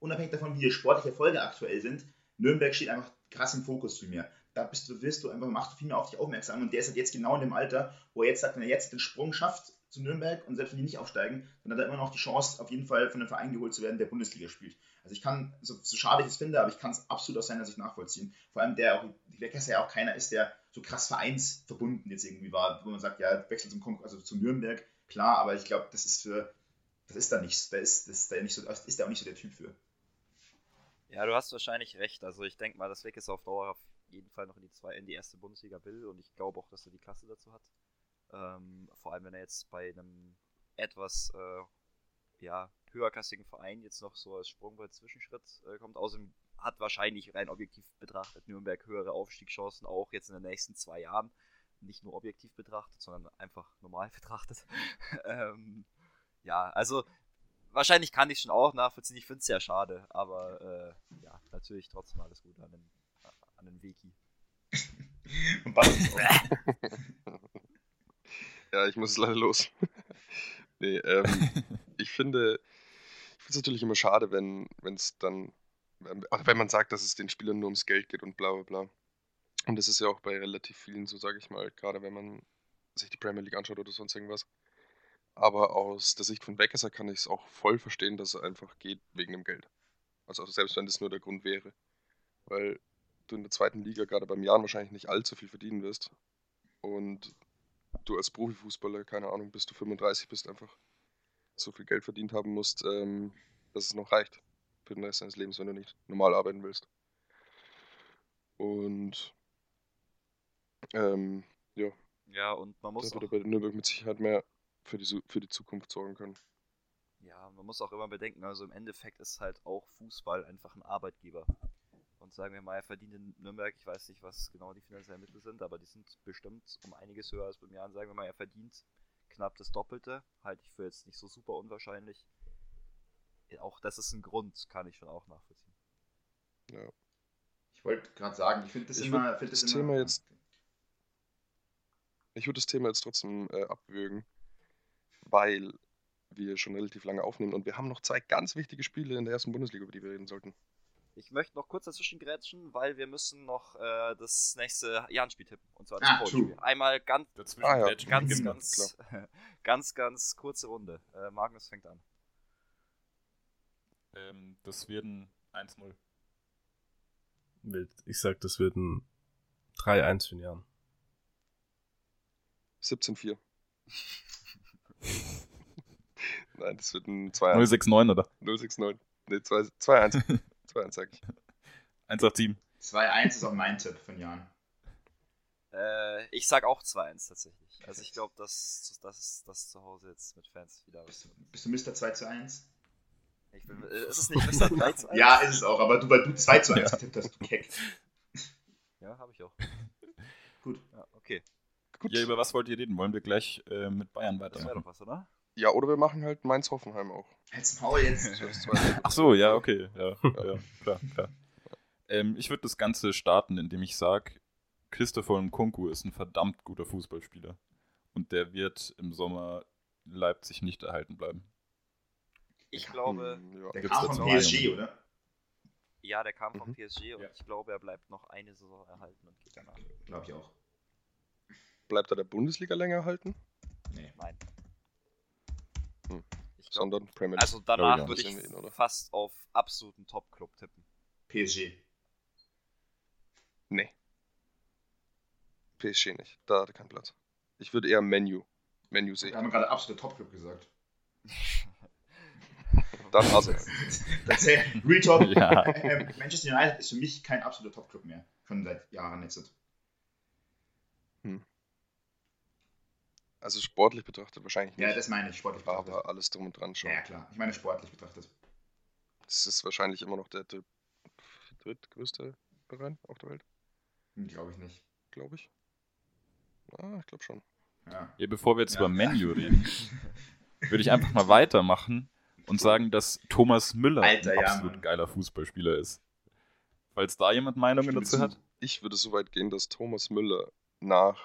unabhängig davon, wie die sportliche Erfolge aktuell sind, Nürnberg steht einfach krass im Fokus für mich. Da bist du, wirst du einfach, machst du viel mehr auf dich aufmerksam und der ist halt jetzt genau in dem Alter, wo er jetzt sagt, wenn er jetzt den Sprung schafft zu Nürnberg und selbst wenn die nicht aufsteigen, dann hat er immer noch die Chance, auf jeden Fall von einem Verein geholt zu werden, der Bundesliga spielt. Also ich kann, so, so schade ich es finde, aber ich kann es absolut aus seiner Sicht nachvollziehen. Vor allem der auch, der Kessler ja auch keiner ist, der so krass vereinsverbunden jetzt irgendwie war, wo man sagt, ja, wechselt zum, Kon- also zu Nürnberg, klar, aber ich glaube, das ist für, das ist da nichts, da ist, das ist da nicht so, das ist da auch nicht so der Typ für. Ja, du hast wahrscheinlich recht. Also ich denke mal, dass Weg ist auf Dauer auf jeden Fall noch in die, zwei, in die erste Bundesliga will und ich glaube auch, dass er die Klasse dazu hat. Ähm, vor allem, wenn er jetzt bei einem etwas äh, ja, höherklassigen Verein jetzt noch so als Sprungbrett Zwischenschritt äh, kommt. Außerdem hat wahrscheinlich rein objektiv betrachtet Nürnberg höhere Aufstiegschancen, auch jetzt in den nächsten zwei Jahren. Nicht nur objektiv betrachtet, sondern einfach normal betrachtet. ähm, ja, also wahrscheinlich kann ich schon auch nachvollziehen. Ich finde es sehr schade, aber äh, ja, natürlich trotzdem alles Gute an den, an den Basti, Ja, ich muss leider los. nee, ähm, ich finde, ich finde es natürlich immer schade, wenn es dann, wenn, wenn man sagt, dass es den Spielern nur ums Geld geht und bla bla bla. Und das ist ja auch bei relativ vielen so, sage ich mal, gerade wenn man sich die Premier League anschaut oder sonst irgendwas. Aber aus der Sicht von Weckesser kann ich es auch voll verstehen, dass es einfach geht wegen dem Geld. Also selbst wenn das nur der Grund wäre. Weil du in der zweiten Liga gerade beim Jahren wahrscheinlich nicht allzu viel verdienen wirst. Und du als Profifußballer, keine Ahnung, bis du 35 bist, einfach so viel Geld verdient haben musst, ähm, dass es noch reicht für den Rest deines Lebens, wenn du nicht normal arbeiten willst. Und ähm, ja, Ja, und man muss da auch, würde bei Nürnberg mit Sicherheit mehr für die, für die Zukunft sorgen können. ja, man muss auch immer bedenken, also im Endeffekt ist halt auch Fußball einfach ein Arbeitgeber. Und sagen wir mal, er verdient in Nürnberg, ich weiß nicht, was genau die finanziellen Mittel sind, aber die sind bestimmt um einiges höher als beim Jahr. Und sagen wir mal, er verdient knapp das Doppelte, halte ich für jetzt nicht so super unwahrscheinlich. Auch das ist ein Grund, kann ich schon auch nachvollziehen. Ja. ich wollte gerade sagen, ich finde das Ich immer, find das das Thema immer, jetzt- Ich würde das Thema jetzt trotzdem äh, abwürgen, weil wir schon relativ lange aufnehmen und wir haben noch zwei ganz wichtige Spiele in der ersten Bundesliga, über die wir reden sollten. Ich möchte noch kurz dazwischen grätschen, weil wir müssen noch äh, das nächste Jahn-Spiel tippen. Und zwar das Ah. Einmal ganz, Dazwischen Ah ja, ganz, ganz, ganz, ganz kurze Runde. Äh, Magnus fängt an. Ähm, das wird ein 1-0. Wild. Ich sag, das wird ein 3-1 für den Jan. 17-4. Nein, das wird ein 2-1. 069 oder? 069. Nee, 2-1. 2-1 sag ich. 187. 2-1 ist auch mein Tipp von Jan. Äh, ich sag auch 2-1 tatsächlich. Also ich glaube, dass das das zu Hause jetzt mit Fans wieder. Bist du, bist du Mr. 2 zu 1? Ich bin, äh, ist es nicht Mr. 3 zu 1? Ja, ist es auch, aber du, weil du 2 zu 1 getippt hast, du Keck. Ja, habe ich auch. Gut. Ja, okay. Gut. Ja, über was wollt ihr reden? Wollen wir gleich äh, mit Bayern weitermachen? was, oder? Ja, oder wir machen halt Mainz-Hoffenheim auch. Jetzt. Das zweite. Ach so, ja, okay. Ja, ja klar, klar. Ähm, ich würde das Ganze starten, indem ich sage, Christopher Nkunku ist ein verdammt guter Fußballspieler. Und der wird im Sommer Leipzig nicht erhalten bleiben. Ich glaube, Hm, ja. Der Gibt's kam von eine PSG, Meinung? oder? ja, der kam vom Mhm. PSG und Ja. ich glaube, er bleibt noch eine Saison erhalten und geht danach. Glaub ich auch. Bleibt er der Bundesliga länger halten? Nee. Nein. Hm. Ich glaube, Sondern Premier League. also danach Glaub würde ich oder? fast auf absoluten Top-Club tippen. PSG. Nee. PSG nicht. Da hat er keinen Platz. Ich würde eher Menu. Menu Wir sehen. haben gerade absoluter Top-Club gesagt. Dann Arsenal. Das ist Real Talk. Ja. äh, äh, Manchester United ist für mich kein absoluter Top-Club mehr. Schon seit Jahren jetzt. Also sportlich betrachtet wahrscheinlich nicht. Ja, das meine ich, sportlich betrachtet. aber alles drum und dran schon. Ja, ja, klar. Ich meine sportlich betrachtet. Das ist wahrscheinlich immer noch der dritt, drittgrößte Verein auf der Welt, Hm, Glaube ich nicht. glaube ich. Ah, ich glaube schon. Ja. Ja, bevor wir jetzt Ja. über Menu reden, würde ich einfach mal weitermachen und sagen, dass Thomas Müller Alter, ein ja, absolut Mann. geiler Fußballspieler ist. Falls da jemand Meinungen dazu zu. hat. Ich würde so weit gehen, dass Thomas Müller nach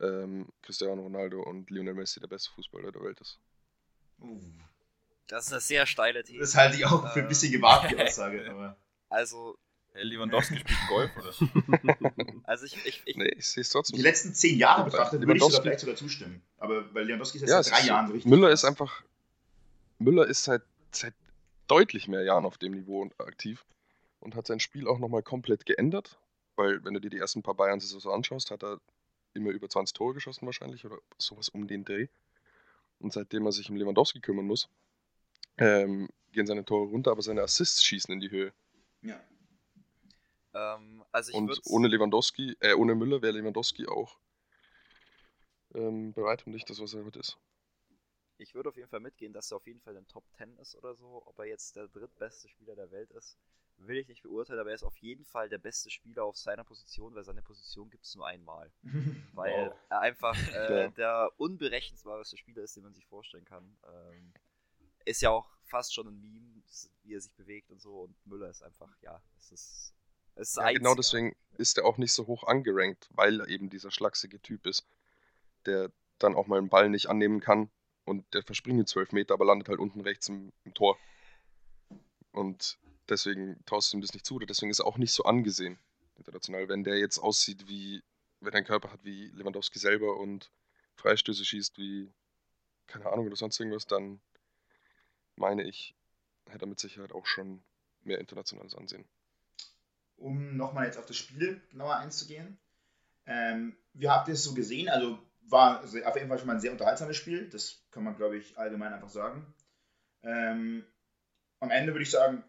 ähm, Cristiano Ronaldo und Lionel Messi der beste Fußballer der Welt ist. Uh, Das ist eine sehr steile These. das halte ich auch für ein bisschen gewagt, die Aussage. Aber Also, Herr Lewandowski spielt Golf, oder? also ich, ich, ich Nee, ich sehe es trotzdem. die letzten zehn Jahre Ja, betrachtet würde ich sogar Lewandowski- vielleicht sogar zustimmen. Aber weil Lewandowski ist jetzt ja, seit drei ist, Jahren so richtig. Müller ist einfach. Müller ist seit, seit deutlich mehr Jahren auf dem Niveau und aktiv und hat sein Spiel auch nochmal komplett geändert. Weil, wenn du dir die ersten paar Bayern-Saisons anschaust, hat er immer über 20 Tore geschossen, wahrscheinlich, oder sowas um den Dreh. Und seitdem er sich um Lewandowski kümmern muss, ähm, gehen seine Tore runter, aber seine Assists schießen in die Höhe. Ja. ähm, also ich und ohne Lewandowski, äh, ohne Müller wäre Lewandowski auch ähm, bei weitem nicht das, was er heute ist. ich würde auf jeden Fall mitgehen, dass er auf jeden Fall in den Top 10 ist oder so. Ob er jetzt der drittbeste Spieler der Welt ist, will ich nicht beurteilen, aber er ist auf jeden Fall der beste Spieler auf seiner Position, weil seine Position gibt es nur einmal. Weil Wow. er einfach äh, der unberechenbarste Spieler ist, den man sich vorstellen kann. Ähm, ist ja auch fast schon ein Meme, wie er sich bewegt und so. Und Müller ist einfach, ja, es ist. Es ist Ja, genau deswegen ist er auch nicht so hoch angerankt, weil er eben dieser schlachsige Typ ist, der dann auch mal einen Ball nicht annehmen kann und der verspringt ihn 12 Meter, aber landet halt unten rechts im, im Tor. Und deswegen traust du ihm das nicht zu, oder deswegen ist er auch nicht so angesehen international. Wenn der jetzt aussieht wie, wenn er einen Körper hat wie Lewandowski selber und Freistöße schießt wie, keine Ahnung, oder sonst irgendwas, dann meine ich, hätte er mit Sicherheit auch schon mehr internationales Ansehen. um nochmal jetzt auf das Spiel genauer einzugehen. Ähm, wie habt ihr es so gesehen? Also war also auf jeden Fall schon mal ein sehr unterhaltsames Spiel. Das kann man, glaube ich, allgemein einfach sagen. Ähm, am Ende würde ich sagen,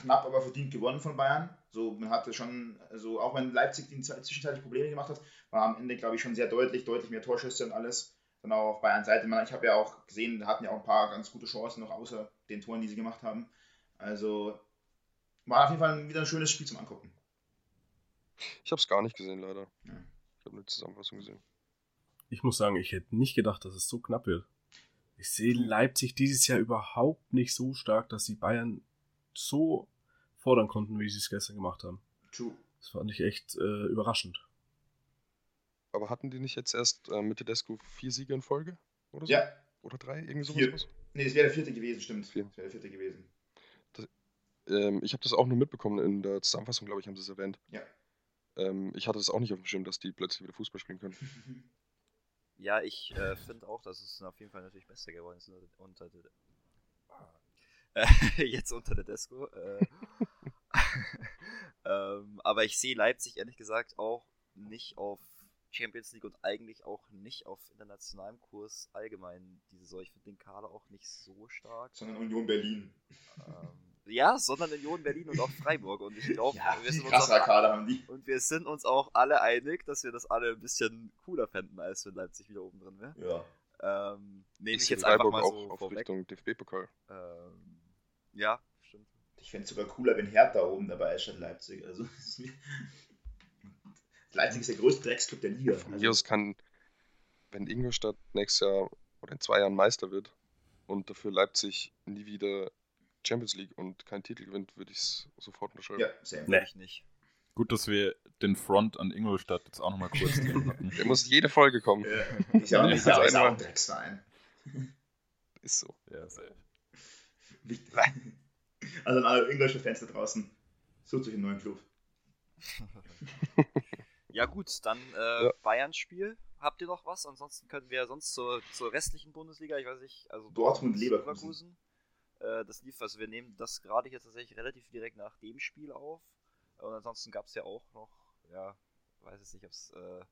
knapp aber verdient gewonnen von Bayern. So, man hatte schon, also auch wenn Leipzig die zwischenzeitlich Probleme gemacht hat, war am Ende, glaube ich, schon sehr deutlich, deutlich mehr Torschüsse und alles. Dann auch auf Bayern Seite. Man, ich habe ja auch gesehen, hatten ja auch ein paar ganz gute Chancen noch außer den Toren, die sie gemacht haben. Also war auf jeden Fall wieder ein schönes Spiel zum Angucken. Ich habe es gar nicht gesehen, leider. Ja. Ich habe eine Zusammenfassung gesehen. Ich muss sagen, ich hätte nicht gedacht, dass es so knapp wird. Ich sehe Leipzig dieses Jahr überhaupt nicht so stark, dass sie Bayern so fordern konnten, wie sie es gestern gemacht haben. True. Das fand ich echt äh, überraschend. Aber hatten die nicht jetzt erst äh, mit Tedesco vier Siege in Folge? Oder so? Ja, Oder drei? Irgendwie sowas? Vier. was? nee, das wäre der vierte gewesen, stimmt. Vier. Das wäre der vierte gewesen. Ähm, ich habe das auch nur mitbekommen in der Zusammenfassung, glaube ich, haben sie es erwähnt. Ja. Ähm, ich hatte das auch nicht auf dem Schirm, dass die plötzlich wieder Fußball spielen können. Ja, ich äh, finde auch, dass es auf jeden Fall natürlich besser geworden ist unter, unter der, äh, jetzt unter der Desco. Äh, ähm, aber ich sehe Leipzig ehrlich gesagt auch nicht auf Champions League und eigentlich auch nicht auf internationalem Kurs allgemein diese Saison. Ich finde den Kader auch nicht so stark. Sondern Union Berlin. Ähm, ja, sondern Union Berlin und auch Freiburg. Und ich glaube, Ja, wir sind uns auch Kader haben die. und wir sind uns auch alle einig, dass wir das alle ein bisschen cooler fänden, als wenn Leipzig wieder oben drin wäre. Ja. Ähm, nehme ich jetzt einfach Freiburg mal auch so auf vorweg. Richtung DFB-Pokal. Ähm, ja. Ich fände es sogar cooler, wenn Hertha oben dabei ist statt Leipzig. Also, Leipzig ist der größte Drecksclub der Liga. Von Also, kann, wenn Ingolstadt nächstes Jahr oder in zwei Jahren Meister wird und dafür Leipzig nie wieder Champions League und keinen Titel gewinnt, würde ich es sofort unterschreiben. ja, same. Nee. Ich nicht. Gut, dass wir den Front an Ingolstadt jetzt auch nochmal kurz drin hatten. Der muss jede Folge kommen. Ja. Ist ja auch ja auch- ist auch ein Drecksverein. Ist so. Ja, safe. Also an alle Ingolstadt-Fans da draußen. Sucht euch einen neuen Club. Ja gut, dann äh, Ja. Bayern-Spiel. Habt ihr noch was? Ansonsten können wir sonst zur, zur restlichen Bundesliga, ich weiß nicht, also Dortmund, Leverkusen. Äh, das lief, also wir nehmen das gerade hier tatsächlich relativ direkt nach dem Spiel auf. Und ansonsten gab es ja auch noch, ja, weiß jetzt nicht, ob's, äh,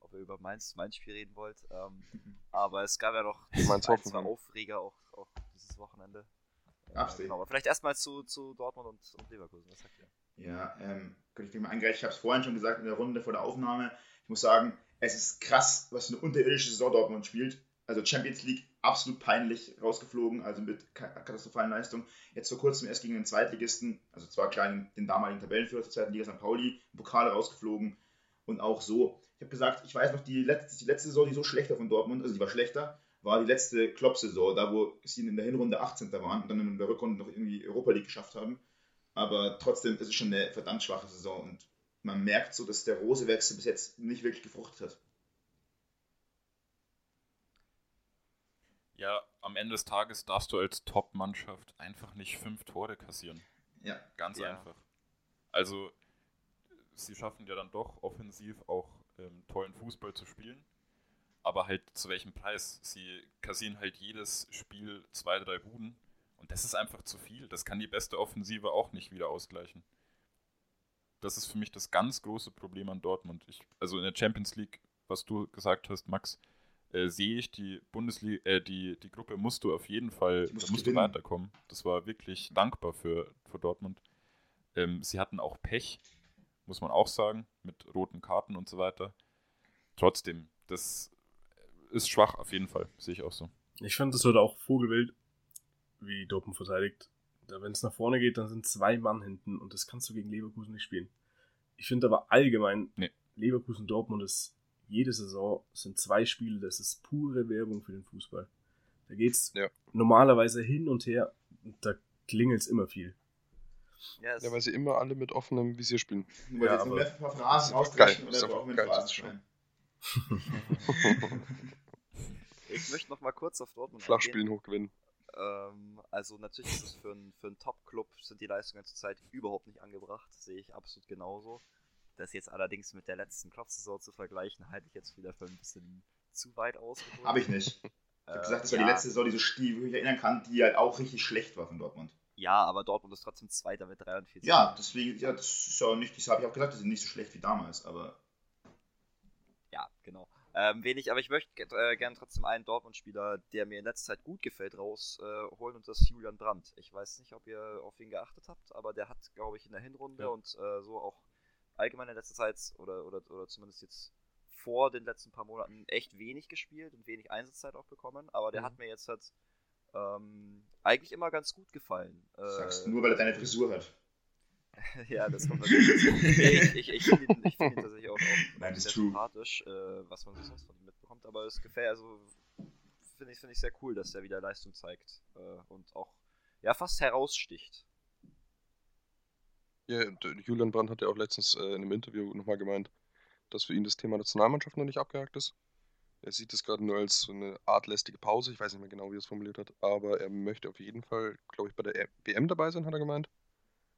ob ihr über Mainz, Mainz Spiel reden wollt. Ähm, aber es gab ja noch ein, zwei. Aufreger auch, auch dieses Wochenende. Absteh. Genau, aber vielleicht erstmal zu, zu Dortmund und, und Leverkusen. Was sagt ihr? Ja, ähm, könnte ich gleich mal eingreifen. Ich habe es vorhin schon gesagt in der Runde vor der Aufnahme. Ich muss sagen, es ist krass, was für eine unterirdische Saison Dortmund spielt. Also Champions League absolut peinlich rausgeflogen, also mit ka- katastrophalen Leistungen. Jetzt vor kurzem erst gegen den Zweitligisten, also zwar klein den damaligen Tabellenführer der zweiten Liga St. Pauli, im Pokal rausgeflogen und auch so. Ich habe gesagt, ich weiß noch, die letzte, die letzte Saison, die so schlechter von Dortmund, also die war schlechter, war die letzte Klopp-Saison, da wo sie in der Hinrunde 18. waren und dann in der Rückrunde noch irgendwie Europa League geschafft haben. Aber trotzdem ist es schon eine verdammt schwache Saison und man merkt so, dass der Rosewechsel bis jetzt nicht wirklich gefruchtet hat. Ja, am Ende des Tages darfst du als Top-Mannschaft einfach nicht fünf Tore kassieren. Ja, Ganz Ja. einfach. Also, sie schaffen ja dann doch offensiv auch ähm, tollen Fußball zu spielen. Aber halt zu welchem Preis? Sie kassieren halt jedes Spiel zwei, drei Buden. Und das ist einfach zu viel. Das kann die beste Offensive auch nicht wieder ausgleichen. Das ist für mich das ganz große Problem an Dortmund. Ich, also in der Champions League, was du gesagt hast, Max, äh, sehe ich die Bundesliga, äh, die, die Gruppe musst du auf jeden Fall, Die musst da musst du weiterkommen. Das war wirklich dankbar für, für Dortmund. Ähm, sie hatten auch Pech, muss man auch sagen, mit roten Karten und so weiter. Trotzdem, das ist schwach auf jeden Fall, sehe ich auch so. Ich fand, das wird auch Vogelwild, wie Dortmund verteidigt. Da, wenn es nach vorne geht, dann sind zwei Mann hinten und das kannst du gegen Leverkusen nicht spielen. Ich finde aber allgemein, Nee. Leverkusen Dortmund ist jede Saison sind zwei Spiele, das ist pure Werbung für den Fußball. Da geht's Ja. normalerweise hin und her und da klingelt's immer viel. Ja, es, Ja, weil sie immer alle mit offenem Visier spielen. Ja, jetzt noch aber- Das ist geil. oder Das ist wir geil, das ist Phrasenschwein? ich möchte noch mal kurz auf Dortmund. Flachspielen hochgewinnen. Ähm, also natürlich ist es für einen für Top-Club sind die Leistungen zurzeit überhaupt nicht angebracht, sehe ich absolut genauso. Das jetzt allerdings mit der letzten Klopp-Saison zu vergleichen, halte ich jetzt wieder für ein bisschen zu weit ausgeholt. Habe ich nicht. Ich habe Äh, gesagt, das war ja, die letzte Saison, die, so, die ich mich erinnern kann, die halt auch richtig schlecht war von Dortmund. Ja, aber Dortmund ist trotzdem Zweiter mit 43. Ja, deswegen, ja, das ist ja nicht, das habe ich auch gesagt, die sind nicht so schlecht wie damals, aber genau. Ähm, wenig, aber ich möchte äh, gerne trotzdem einen Dortmund-Spieler, der mir in letzter Zeit gut gefällt, rausholen äh, und das ist Julian Brandt. Ich weiß nicht, ob ihr auf ihn geachtet habt, aber der hat, glaube ich, in der Hinrunde Ja. und äh, so auch allgemein in letzter Zeit oder, oder, oder zumindest jetzt vor den letzten paar Monaten echt wenig gespielt und wenig Einsatzzeit auch bekommen, aber der Mhm. hat mir jetzt halt ähm, eigentlich immer ganz gut gefallen. Äh, sagst du nur, weil er deine Frisur hat. ja, das kommt natürlich ich, ich, ich finde ihn, ich find ihn tatsächlich auch, auch sehr sympathisch, äh, was man so sonst von ihm mitbekommt, aber es gefällt, also finde ich, finde ich sehr cool, dass er wieder Leistung zeigt äh, und auch ja fast heraussticht. Ja, der Julian Brandt hat ja auch letztens äh, in einem Interview nochmal gemeint, dass für ihn das Thema Nationalmannschaft noch nicht abgehakt ist. Er sieht es gerade nur als so eine Art lästige Pause. Ich weiß nicht mehr genau, wie er es formuliert hat, aber er möchte auf jeden Fall, glaube ich, bei der E- WM dabei sein, hat er gemeint.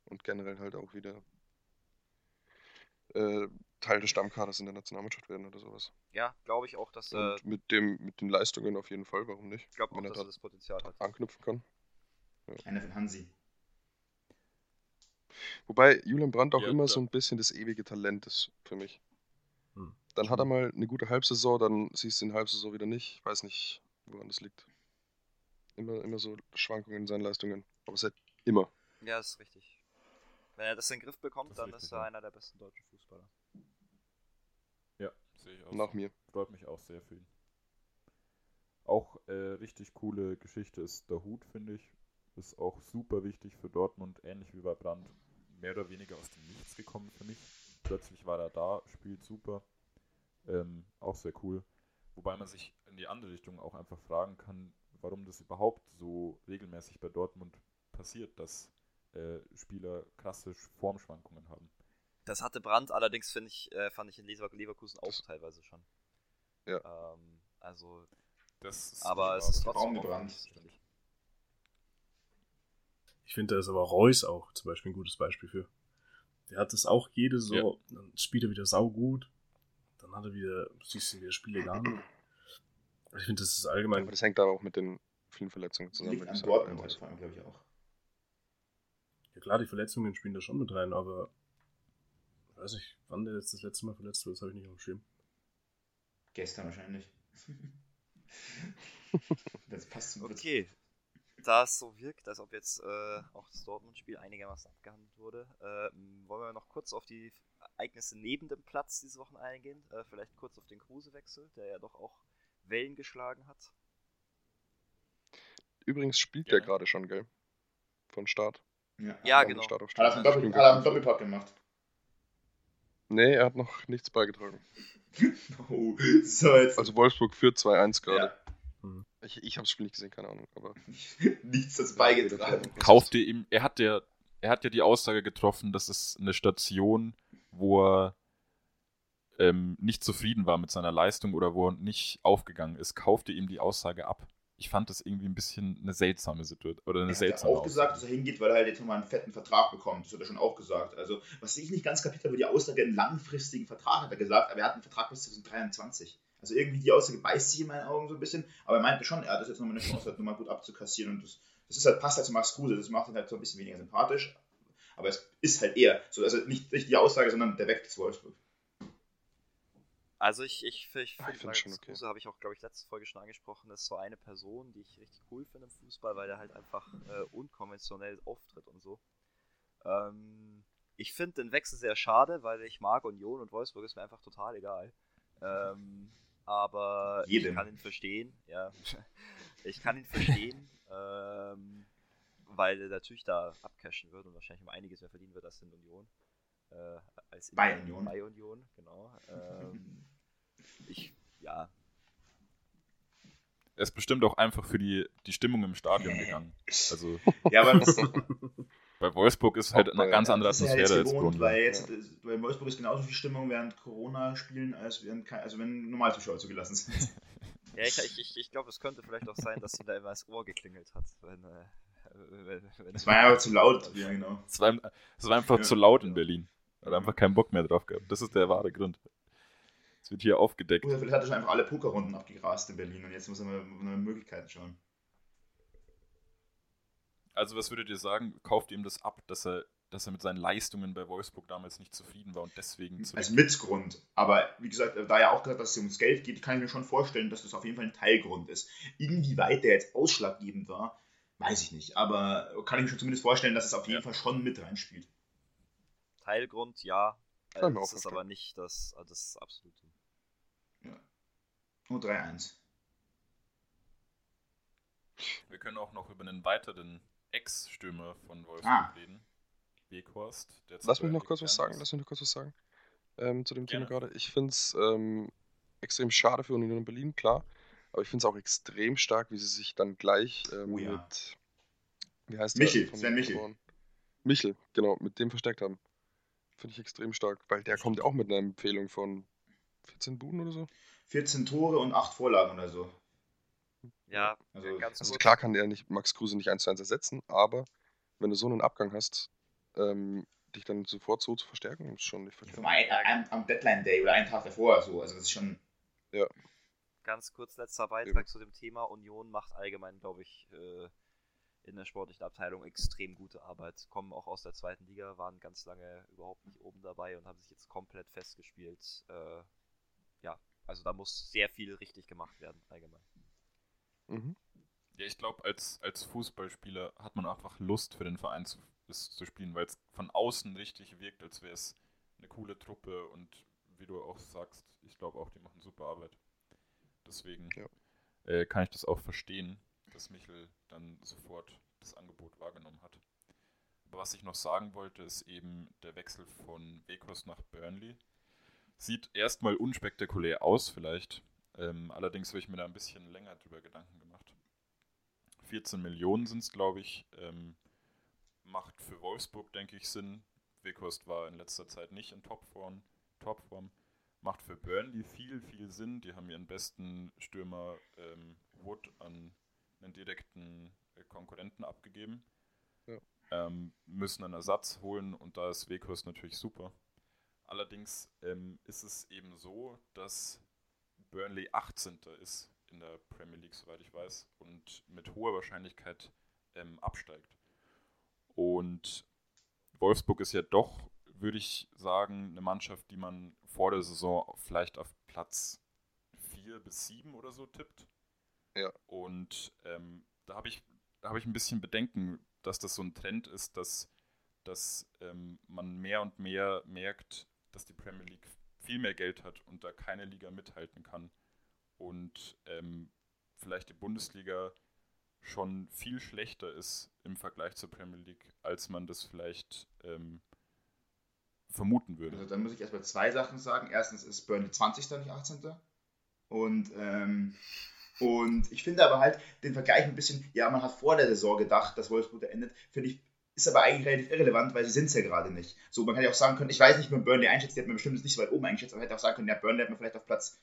Und generell halt auch wieder äh, Teil des Stammkaders in der Nationalmannschaft werden oder sowas. Ja, glaube ich auch, dass äh, Und mit, dem, mit den Leistungen auf jeden Fall, warum nicht? ich glaube auch, er dass er da das Potenzial hat. anknüpfen kann. Einer von Hansi. Wobei Julian Brandt auch Ja, immer da- so ein bisschen das ewige Talent ist für mich. Hm. Dann hat er mal eine gute Halbsaison, dann siehst du ihn Halbsaison wieder nicht. Ich weiß nicht, woran das liegt. Immer, immer so Schwankungen in seinen Leistungen. Aber seit immer. Ja, ist richtig. Wenn er das in den Griff bekommt, Das dann ist er einer der besten deutschen Fußballer. Ja, sehe ich auch. Nach mir. Freut mich auch sehr für ihn. Auch äh, richtig coole Geschichte ist der Hut, finde ich. Ist auch super wichtig für Dortmund, ähnlich wie bei Brandt. Mehr oder weniger aus dem Nichts gekommen für mich. Plötzlich war er da, spielt super. Ähm, auch sehr cool. Wobei man sich in die andere Richtung auch einfach fragen kann, warum das überhaupt so regelmäßig bei Dortmund passiert, dass äh, Spieler krasse Formschwankungen haben. Das hatte Brandt allerdings, finde ich, äh, fand ich in Lever- Leverkusen auch Das- teilweise schon. Ja. Ähm, also, Das ist aber es ist trotzdem stimmt. Ich finde, da ist aber Reus auch zum Beispiel ein gutes Beispiel für. Der hat das auch jede Saison, dann spielt er wieder saugut, dann hat er wieder, siehst du wieder Spiele gar nicht. Ich finde, das ist allgemein, Aber das hängt aber auch mit den vielen Verletzungen zusammen. Liegt an Dortmund, bei Reus. vor allem, glaube ich auch. Ja klar, die Verletzungen spielen da schon mit rein, aber ich weiß nicht, wann der jetzt das letzte Mal verletzt wurde, das habe ich nicht auf dem Schirm. Gestern wahrscheinlich. das passt zum. Okay. da es so wirkt, als ob jetzt äh, auch das Dortmund-Spiel einigermaßen abgehandelt wurde, äh, wollen wir noch kurz auf die Ereignisse neben dem Platz diese Wochen eingehen. Äh, vielleicht kurz auf den Kruse-Wechsel, der ja doch auch Wellen geschlagen hat. Übrigens spielt Gerne. der gerade schon, gell? Von Start. Ja, Von genau. Start auf Hat er Start. Doppel, hat er einen wir- Doppelpack gemacht? Nee, er hat noch nichts beigetragen. Oh, so jetzt. Also Wolfsburg führt 2-1 gerade. ja. Ich, ich habe das Spiel nicht gesehen, keine Ahnung. Aber Nichts das beigetragen. Kauft ihr ihm, er hat ja, er hat ja die Aussage getroffen, das ist eine Station, wo er ähm, nicht zufrieden war mit seiner Leistung oder wo er nicht aufgegangen ist. Kauft ihr ihm die Aussage ab? Ich fand das irgendwie ein bisschen eine seltsame Situation oder eine Er hat ja seltsame auch gesagt, dass er hingeht, weil er halt jetzt nochmal einen fetten Vertrag bekommt. Das hat er schon auch gesagt. Also, was ich nicht ganz kapiert habe, die Aussage, einen langfristigen Vertrag hat er gesagt, aber er hat einen Vertrag bis 2023. Also irgendwie die Aussage beißt sich in meinen Augen so ein bisschen, aber er meinte schon, er hat das jetzt nochmal eine Chance, halt nochmal gut abzukassieren und das, das ist halt, passt halt zu Max Kruse, das macht ihn halt so ein bisschen weniger sympathisch, aber es ist halt eher so, also nicht, nicht die Aussage, sondern der Weg zu Wolfsburg. Also ich, ich, ich Ah, finde, ich find's schon okay. Kruse habe ich auch, glaube ich, letzte Folge schon angesprochen, ist so eine Person, die ich richtig cool finde im Fußball, weil der halt einfach äh, unkonventionell auftritt und so. Ähm, ich finde den Wechsel sehr schade, weil ich mag Union und Wolfsburg ist mir einfach total egal. Ähm, aber Jedem. ich kann ihn verstehen, ja. ich kann ihn verstehen, ähm, weil er natürlich da abcashen wird und wahrscheinlich um einiges mehr verdienen wird als in Union. Äh, als Bei Union. Bei Union, genau. Ähm, ich, ja, Er ist bestimmt auch einfach für die, die Stimmung im Stadion gegangen. Also Ja, aber bei Wolfsburg ist halt eine Auch, ganz äh, andere ist ja Atmosphäre als gewohnt, weil jetzt, äh, bei Wolfsburg ist genauso viel Stimmung während Corona-Spielen, als während, also wenn Normalzuschauer zugelassen sind. Ja, ich, ich, ich, ich glaube, es könnte vielleicht auch sein, dass ihm da immer das Ohr geklingelt hat. Wenn, äh, wenn, wenn, Das war ja aber zu laut. Ja, genau. Es war, es war einfach Ja. zu laut in Berlin. Hat einfach keinen Bock mehr drauf gehabt. Das ist der wahre Grund. Es wird hier aufgedeckt. Oder vielleicht hat er schon einfach alle Pokerrunden abgegrast in Berlin und jetzt muss er mal nach Möglichkeiten schauen. Also was würdet ihr sagen, kauft ihm das ab, dass er, dass er mit seinen Leistungen bei Wolfsburg damals nicht zufrieden war und deswegen zurück... Als Mitgrund. Aber wie gesagt, da ja auch gesagt, dass es ums Geld geht, kann ich mir schon vorstellen, dass das auf jeden Fall ein Teilgrund ist. Inwieweit der jetzt ausschlaggebend war, weiß ich nicht. Aber kann ich mir schon zumindest vorstellen, dass es auf jeden Ja. Fall schon mit reinspielt. Teilgrund, ja. Äh, das ist aber nicht das, also das absolute. Nur 3-1. Wir können auch noch über einen weiteren Ex-Stürmer von Wolfsburg Ah. reden. Weghorst. Lass mich noch kurz was sagen. Lass mich noch kurz was sagen. Ähm, zu dem Thema Gerne. gerade. Ich finde es ähm, extrem schade für Union Berlin, klar. Aber ich finde es auch extrem stark, wie sie sich dann gleich ähm, Oh ja. mit. Wie heißt Michel, der? Sven Michel. Michel, genau, mit dem verstärkt haben. Finde ich extrem stark, weil der kommt auch mit einer Empfehlung von 14 Buden oder so. 14 Tore und 8 Vorlagen oder so. Ja, Also- ganz Also klar kann der nicht Max Kruse nicht eins zu eins ersetzen, aber wenn du so einen Abgang hast, ähm, dich dann sofort so zu verstärken, ist schon nicht verkehrt. Am, am Deadline Day oder einen Tag davor. So. Also das ist schon. Ganz kurz letzter Beitrag Eben. zu dem Thema. Union macht allgemein, glaube ich, äh, in der sportlichen Abteilung extrem gute Arbeit. Kommen auch aus der zweiten Liga, waren ganz lange überhaupt nicht oben dabei und haben sich jetzt komplett festgespielt. Äh, ja, also da muss sehr viel richtig gemacht werden, allgemein. Mhm. Ja, ich glaube, als, als Fußballspieler hat man einfach Lust für den Verein zu, das zu spielen, weil es von außen richtig wirkt, als wäre es eine coole Truppe und wie du auch sagst, ich glaube auch, die machen super Arbeit. Deswegen Ja. äh, kann ich das auch verstehen, dass Michel dann sofort das Angebot wahrgenommen hat. Aber was ich noch sagen wollte, ist eben der Wechsel von Wekos nach Burnley. Sieht erstmal unspektakulär aus, vielleicht. Ähm, allerdings habe ich mir da ein bisschen länger drüber Gedanken gemacht. 14 Millionen sind es, glaube ich. Ähm, macht für Wolfsburg, denke ich, Sinn. Weghorst war in letzter Zeit nicht in Topform. Topform. Macht für Burnley viel, viel Sinn. Die haben ihren besten Stürmer ähm, Wood an einen direkten äh, Konkurrenten abgegeben. Ja. Ähm, müssen einen Ersatz holen und da ist Weghorst natürlich super. Allerdings ähm, ist es eben so, dass Burnley 18. ist in der Premier League, soweit ich weiß, und mit hoher Wahrscheinlichkeit ähm, absteigt. Und Wolfsburg ist ja doch, würde ich sagen, eine Mannschaft, die man vor der Saison vielleicht auf Platz 4 bis 7 oder so tippt. Ja. Und ähm, da habe ich habe ich ein bisschen Bedenken, dass das so ein Trend ist, dass, dass ähm, man mehr und mehr merkt, dass die Premier League viel mehr Geld hat und da keine Liga mithalten kann. Und ähm, vielleicht die Bundesliga schon viel schlechter ist im Vergleich zur Premier League, als man das vielleicht ähm, vermuten würde. Also da muss ich erstmal zwei Sachen sagen. Erstens ist Burnley 20. nicht 18. Und, ähm, und ich finde aber halt den Vergleich ein bisschen, ja, man hat vor der Saison gedacht, dass Wolfsburg da endet, finde ich, ist aber eigentlich relativ irrelevant, weil sie sind es ja gerade nicht. So, man kann ja auch sagen können, ich weiß nicht, wie man Burnley einschätzt, die hat man bestimmt nicht so weit oben eingeschätzt, aber hätte auch sagen können, ja, Burnley hat man vielleicht auf Platz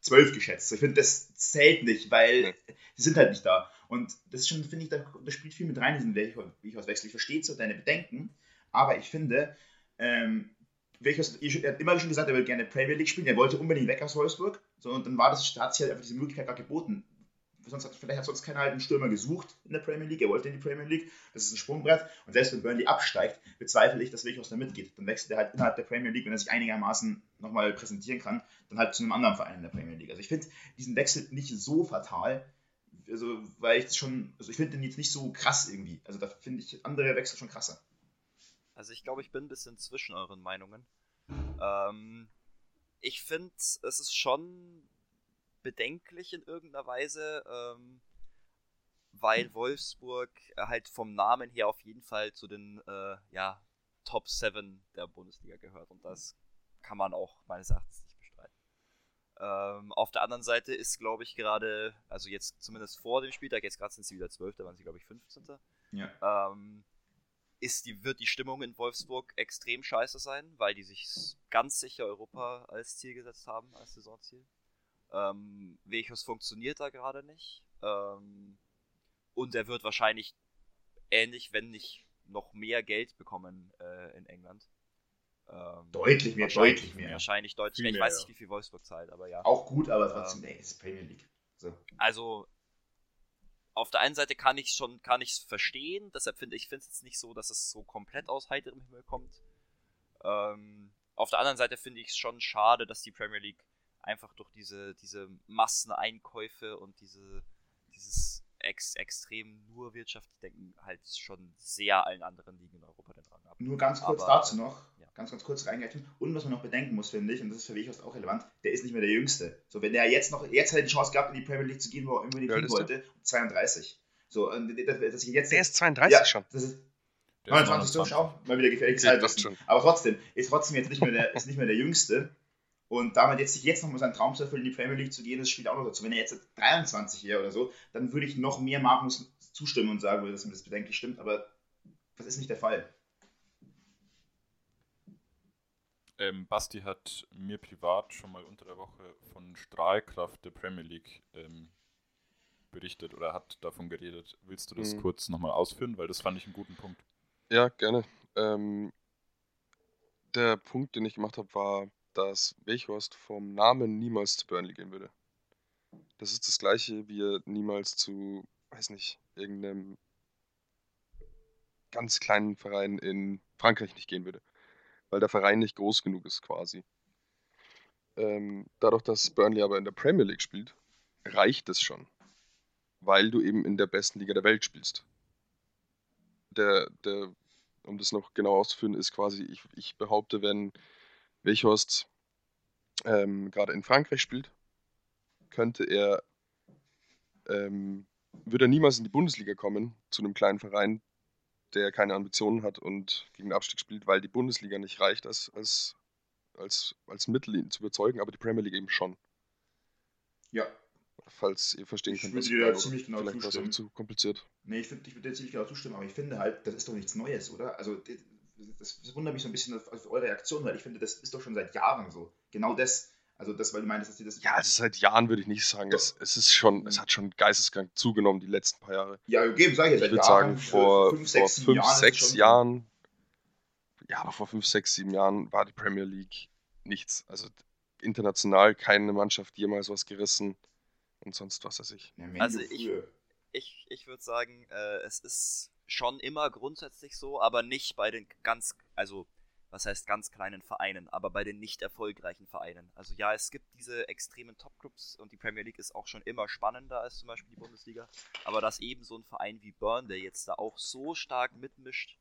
12 geschätzt. Ich finde, das zählt nicht, weil Nee. sie sind halt nicht da. Und das ist schon, finde ich, da, das spielt viel mit rein, diesen Wechsel. Ich verstehe so deine Bedenken, aber ich finde, ähm, Welches, er hat immer schon gesagt, er will gerne Premier League spielen, er wollte unbedingt weg aus Wolfsburg. So, und dann war das, da hat sich halt einfach diese Möglichkeit gerade geboten. Sonst hat, vielleicht hat sonst keiner halt einen Stürmer gesucht in der Premier League, er wollte in die Premier League, das ist ein Sprungbrett. Und selbst wenn Burnley absteigt, bezweifle ich, dass Welchos da mitgeht. Dann wechselt er halt innerhalb der Premier League, wenn er sich einigermaßen nochmal präsentieren kann, dann halt zu einem anderen Verein in der Premier League. Also ich finde diesen Wechsel nicht so fatal, also, weil ich das schon, also ich finde den jetzt nicht so krass irgendwie. Also da finde ich andere Wechsel schon krasser. Also ich glaube, ich bin ein bisschen zwischen euren Meinungen. Ähm, ich finde, es ist schon bedenklich in irgendeiner Weise, ähm, weil Wolfsburg halt vom Namen her auf jeden Fall zu den äh, ja, Top 7 der Bundesliga gehört und das kann man auch meines Erachtens nicht bestreiten. Ähm, auf der anderen Seite ist, glaube ich, gerade, also jetzt zumindest vor dem Spieltag, jetzt gerade sind sie wieder 12, da waren sie, glaube ich, 15 Ja. ähm, ist die, wird die Stimmung in Wolfsburg extrem scheiße sein, weil die sich ganz sicher Europa als Ziel gesetzt haben, als Saisonziel. Ähm, Vechos funktioniert da gerade nicht. Ähm, und er wird wahrscheinlich ähnlich, wenn nicht noch mehr Geld bekommen äh, in England. Ähm, Deutlich mehr, wahrscheinlich- deutlich mehr. Wahrscheinlich deutlich mehr. Ich weiß nicht, wie viel Wolfsburg zahlt, aber ja. Auch gut, aber trotzdem, ey, es ist Premier League. So. Also auf der einen Seite kann ich schon, kann ich verstehen, deshalb finde ich finde es nicht so, dass es so komplett aus heiterem Himmel kommt. Ähm, auf der anderen Seite finde ich es schon schade, dass die Premier League einfach durch diese, diese Masseneinkäufe und diese, dieses ex, extrem nur wirtschaftlich denken halt schon sehr allen anderen Ligen in Europa den Rang ab. Nur ganz kurz Aber, dazu noch, ja. ganz, ganz kurz reingreifen. Und was man noch bedenken muss, finde ich, und das ist für mich auch relevant, der ist nicht mehr der Jüngste. So, wenn er jetzt noch, jetzt er die Chance gehabt, in die Premier League zu gehen, wo er unbedingt hin ist wollte, 32. So, und das, das ich jetzt. Der ist 32 ja, schon. Das ist, Der ist 29 so, 29. schau, mal wieder gefährliches Ich Halbwissen. dachte schon. Aber trotzdem, ist trotzdem jetzt nicht mehr der, ist nicht mehr der Jüngste. Und damit jetzt sich jetzt nochmal seinen Traum zu erfüllen, in die Premier League zu gehen, das spielt auch noch dazu. Wenn er jetzt 23 wäre oder so, dann würde ich noch mehr Magnus zustimmen und sagen, dass mir das bedenklich stimmt, aber das ist nicht der Fall. Ähm, Basti hat mir privat schon mal unter der Woche von Strahlkraft der Premier League ähm, berichtet oder hat davon geredet. Willst du das Mhm. kurz nochmal ausführen? Weil das fand ich einen guten Punkt. Ja, gerne. Ähm, der Punkt, den ich gemacht habe, war, dass Weghorst vom Namen niemals zu Burnley gehen würde. Das ist das gleiche, wie er niemals zu, weiß nicht, irgendeinem ganz kleinen Verein in Frankreich nicht gehen würde. Weil der Verein nicht groß genug ist quasi. Ähm, dadurch, dass Burnley aber in der Premier League spielt, reicht es schon. Weil du eben in der besten Liga der Welt spielst der, der, um das noch genau auszuführen, ist quasi, ich, ich behaupte, wenn Weghorst ähm, gerade in Frankreich spielt, könnte er, ähm, würde er niemals in die Bundesliga kommen, zu einem kleinen Verein, der keine Ambitionen hat und gegen den Abstieg spielt, weil die Bundesliga nicht reicht als, als, als, als Mittel, ihn zu überzeugen, aber die Premier League eben schon. Ja. Falls ihr verstehen Ich könnt, würde was dir da ziemlich genau vielleicht zustimmen. zu kompliziert. Nee, ich, find, ich würde dir ziemlich genau zustimmen, aber ich finde halt, das ist doch nichts Neues, oder? Also, das, wundert mich so ein bisschen auf, auf eure Reaktion, weil ich finde, das ist doch schon seit Jahren so. Genau das. Also, das, weil du meinst, dass die das. Ja, also seit Jahren würde ich nicht sagen. Es, es ist schon, es hat schon geisteskrank zugeukrank die letzten paar Jahre. Ja, okay, sag ich ja, Ich seit würde Jahren. sagen, äh, vor fünf, sechs, vor sieben fünf, Jahren ist es sechs. Jahren, ja, aber vor fünf, sechs, sieben Jahren war die Premier League nichts. Also international keine Mannschaft jemals was gerissen und sonst was weiß ich. Ja, Also ich- früher. Ich, ich würde sagen, äh, es ist schon immer grundsätzlich so, aber nicht bei den ganz, also was heißt ganz kleinen Vereinen, aber bei den nicht erfolgreichen Vereinen. Also ja, es gibt diese extremen Top-Clubs und die Premier League ist auch schon immer spannender als zum Beispiel die Bundesliga. Aber dass eben so ein Verein wie Burnley jetzt da auch so stark mitmischt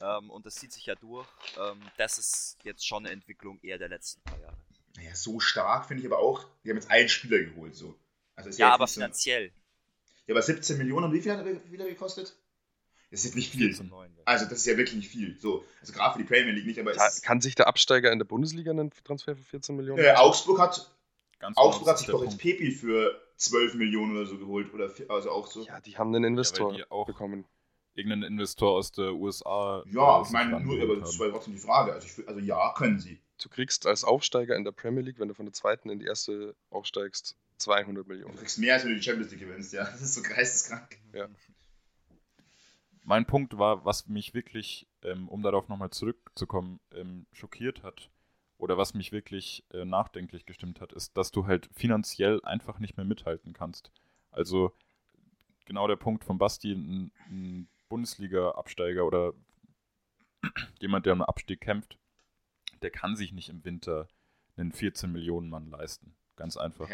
ähm, und das zieht sich ja durch, ähm, das ist jetzt schon eine Entwicklung eher der letzten paar Jahre. Naja, so stark finde ich aber auch, die haben jetzt einen Spieler geholt. So. Also ist Ja, jetzt aber nicht so- finanziell. Ja, aber 17 Millionen, und wie viel hat er wieder gekostet? Das ist jetzt nicht viel. 14,9, ja. Also, das ist ja wirklich nicht viel. So, also gerade für die Premier League nicht, aber Ka- Kann sich der Absteiger in der Bundesliga einen Transfer für 14 Millionen äh, Augsburg hat, Ganz Augsburg hat sich doch jetzt. Pepi für 12 Millionen oder so geholt. Oder also auch so. Ja, die haben einen Investor die auch- bekommen. Irgendeinen Investor aus der USA. Ja, äh, ich meine, nur, aber das war trotzdem die Frage. Also, ich, also ja, können sie. Du kriegst als Aufsteiger in der Premier League, wenn du von der zweiten in die erste aufsteigst, 200 Du Millionen. kriegst mehr, als wenn du die Champions League gewinnst, ja. Das ist so geisteskrank. Mein Punkt war, was mich wirklich, ähm, um darauf nochmal zurückzukommen, ähm, schockiert hat oder was mich wirklich äh, nachdenklich gestimmt hat, ist, dass du halt finanziell einfach nicht mehr mithalten kannst. Also genau der Punkt von Basti, ein, ein Bundesliga-Absteiger oder jemand, der um einen Abstieg kämpft, der kann sich nicht im Winter einen 14 Millionen Mann leisten. Ganz einfach.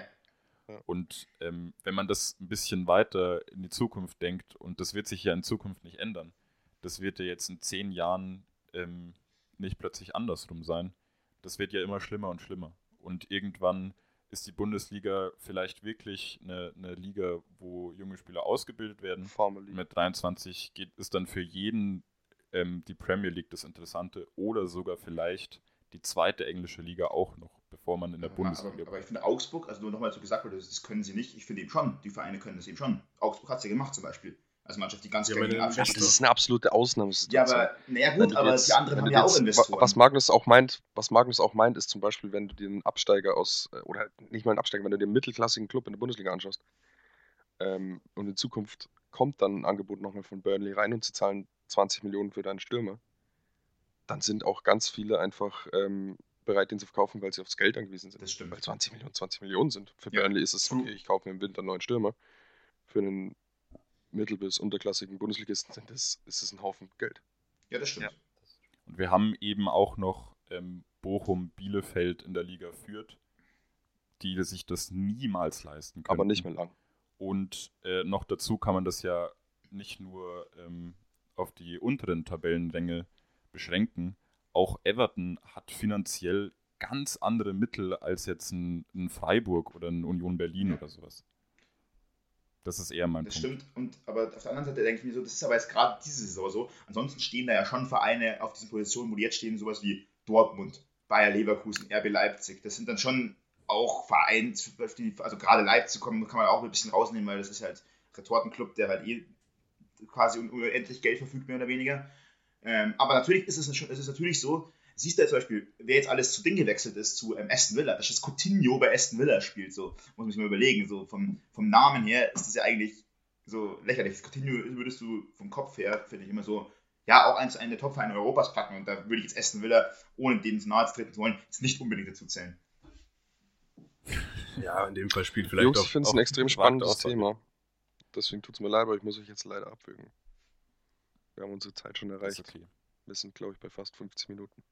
Und ähm, wenn man das ein bisschen weiter in die Zukunft denkt, und das wird sich ja in Zukunft nicht ändern, das wird ja jetzt in zehn Jahren ähm, nicht plötzlich andersrum sein. Das wird ja immer schlimmer und schlimmer. Und irgendwann ist die Bundesliga vielleicht wirklich eine, eine Liga, wo junge Spieler ausgebildet werden. Formally. Mit 23 geht, ist dann für jeden ähm, die Premier League das Interessante oder sogar vielleicht die zweite englische Liga auch noch, bevor man in der aber, Bundesliga aber, aber ich finde Augsburg, also nur nochmal so gesagt wurde, das, können sie nicht. Ich finde eben schon, die Vereine können das eben schon. Augsburg hat es ja gemacht zum Beispiel. Als Mannschaft, die ganz Ja, Aber das ist eine absolute Ja, Ausnahmesituation. aber, naja gut, aber jetzt- die anderen haben ja auch Investoren. Was Magnus auch meint, was Magnus auch meint, ist zum Beispiel, wenn du dir einen Absteiger aus, äh, oder nicht mal einen Absteiger, wenn du dir einen mittelklassigen Club in der Bundesliga anschaust, ähm, und in Zukunft kommt dann ein Angebot nochmal von Burnley rein und sie zahlen 20 Millionen für deinen Stürmer, dann sind auch ganz viele einfach ähm, bereit, den zu verkaufen, weil sie aufs Geld angewiesen sind. Das stimmt. Weil 20 Millionen 20 Millionen sind. Für Ja. Burnley ist es, okay, ich kaufe mir im Winter einen neuen Stürmer. Für einen mittel- bis unterklassigen Bundesligisten sind das, ist es ein Haufen Geld. Ja, das stimmt. Ja. Und wir haben eben auch noch ähm, Bochum, Bielefeld in der Liga führt, die sich das niemals leisten können. Aber nicht mehr lang. Und äh, noch dazu kann man das ja nicht nur ähm, auf die unteren Tabellenränge beschränken. Auch Everton hat finanziell ganz andere Mittel als jetzt ein, ein Freiburg oder ein Union Berlin oder sowas. Das ist eher mein Das Punkt. stimmt. Und, aber auf der anderen Seite denke ich mir so, das ist aber jetzt gerade diese Saison so. Ansonsten stehen da ja schon Vereine auf diesen Positionen, wo die jetzt stehen, sowas wie Dortmund, Bayer Leverkusen, RB Leipzig. Das sind dann schon auch Vereine, also gerade Leipzig kommen, kann man auch ein bisschen rausnehmen, weil das ist halt Retortenclub, der halt eh quasi un- unendlich Geld verfügt, mehr oder weniger. Ähm, aber natürlich ist es, schon- es ist natürlich so, siehst du ja zum Beispiel, wer jetzt alles zu Ding gewechselt ist, zu ähm, Aston Villa, dass das Coutinho bei Aston Villa spielt, so, muss man sich mal überlegen, so vom, vom Namen her ist das ja eigentlich so lächerlich. Coutinho würdest du vom Kopf her, finde ich, immer so, ja, auch eins einen der Top-Vereine Europas packen und da würde ich jetzt Aston Villa, ohne denen zu nahe treten zu wollen, jetzt nicht unbedingt dazu zählen. Ja, in dem Fall spielt vielleicht Jungs, auch. ich finde es ein extrem spannendes. Thema. Deswegen tut es mir leid, aber ich muss euch jetzt leider abwürgen. Wir haben unsere Zeit schon Das erreicht. ist okay. Wir sind, glaube ich, bei fast 50 Minuten.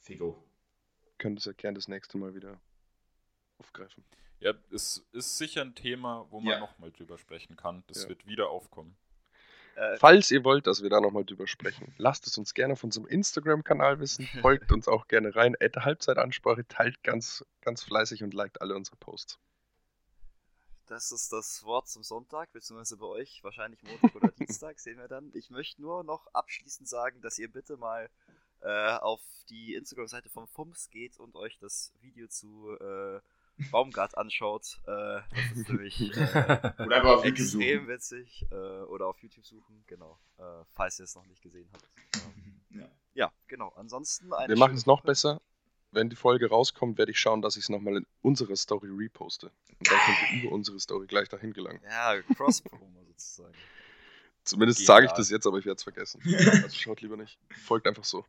Figo. Könnt es ja gerne das nächste Mal wieder aufgreifen. Ja, es ist sicher ein Thema, wo man Ja. nochmal drüber sprechen kann. Das Ja. wird wieder aufkommen. Äh, Falls ihr wollt, dass wir da nochmal drüber sprechen, lasst es uns gerne auf unserem Instagram-Kanal wissen. Folgt uns auch gerne rein. Halbzeitansprache, teilt ganz, ganz fleißig und liked alle unsere Posts. Das ist das Wort zum Sonntag, beziehungsweise bei euch wahrscheinlich Montag oder Dienstag, sehen wir dann. Ich möchte nur noch abschließend sagen, dass ihr bitte mal äh, auf die Instagram-Seite vom FUMS geht und euch das Video zu äh, Baumgart anschaut. Äh, das ist nämlich äh, Oder auf YouTube extrem suchen. witzig. Äh, oder auf YouTube suchen, genau. Äh, falls ihr es noch nicht gesehen habt. Ähm, Ja. ja, genau. Ansonsten Wir machen es noch besser. Wenn die Folge rauskommt, werde ich schauen, dass ich es nochmal in unsere Story reposte. Und dann könnt ihr über unsere Story gleich dahin gelangen. Ja, Cross-Promo sozusagen. Zumindest sage ich das jetzt, aber ich werde es vergessen. Also schaut lieber nicht. Folgt einfach so.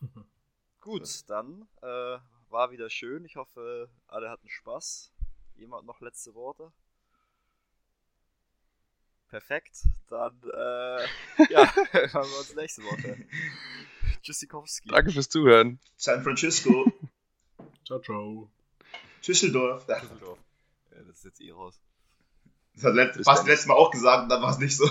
Gut, dann äh, war wieder schön. Ich hoffe, alle hatten Spaß. Jemand noch letzte Worte? Perfekt. Dann äh, ja, hören wir uns nächste Woche. Tschüssikowski. Danke fürs Zuhören. San Francisco, Ciao, ciao. Düsseldorf. Düsseldorf. Ja, das ist jetzt eh raus. Das hat letzt, fast letztes Mal auch gesagt, und dann war es nicht so.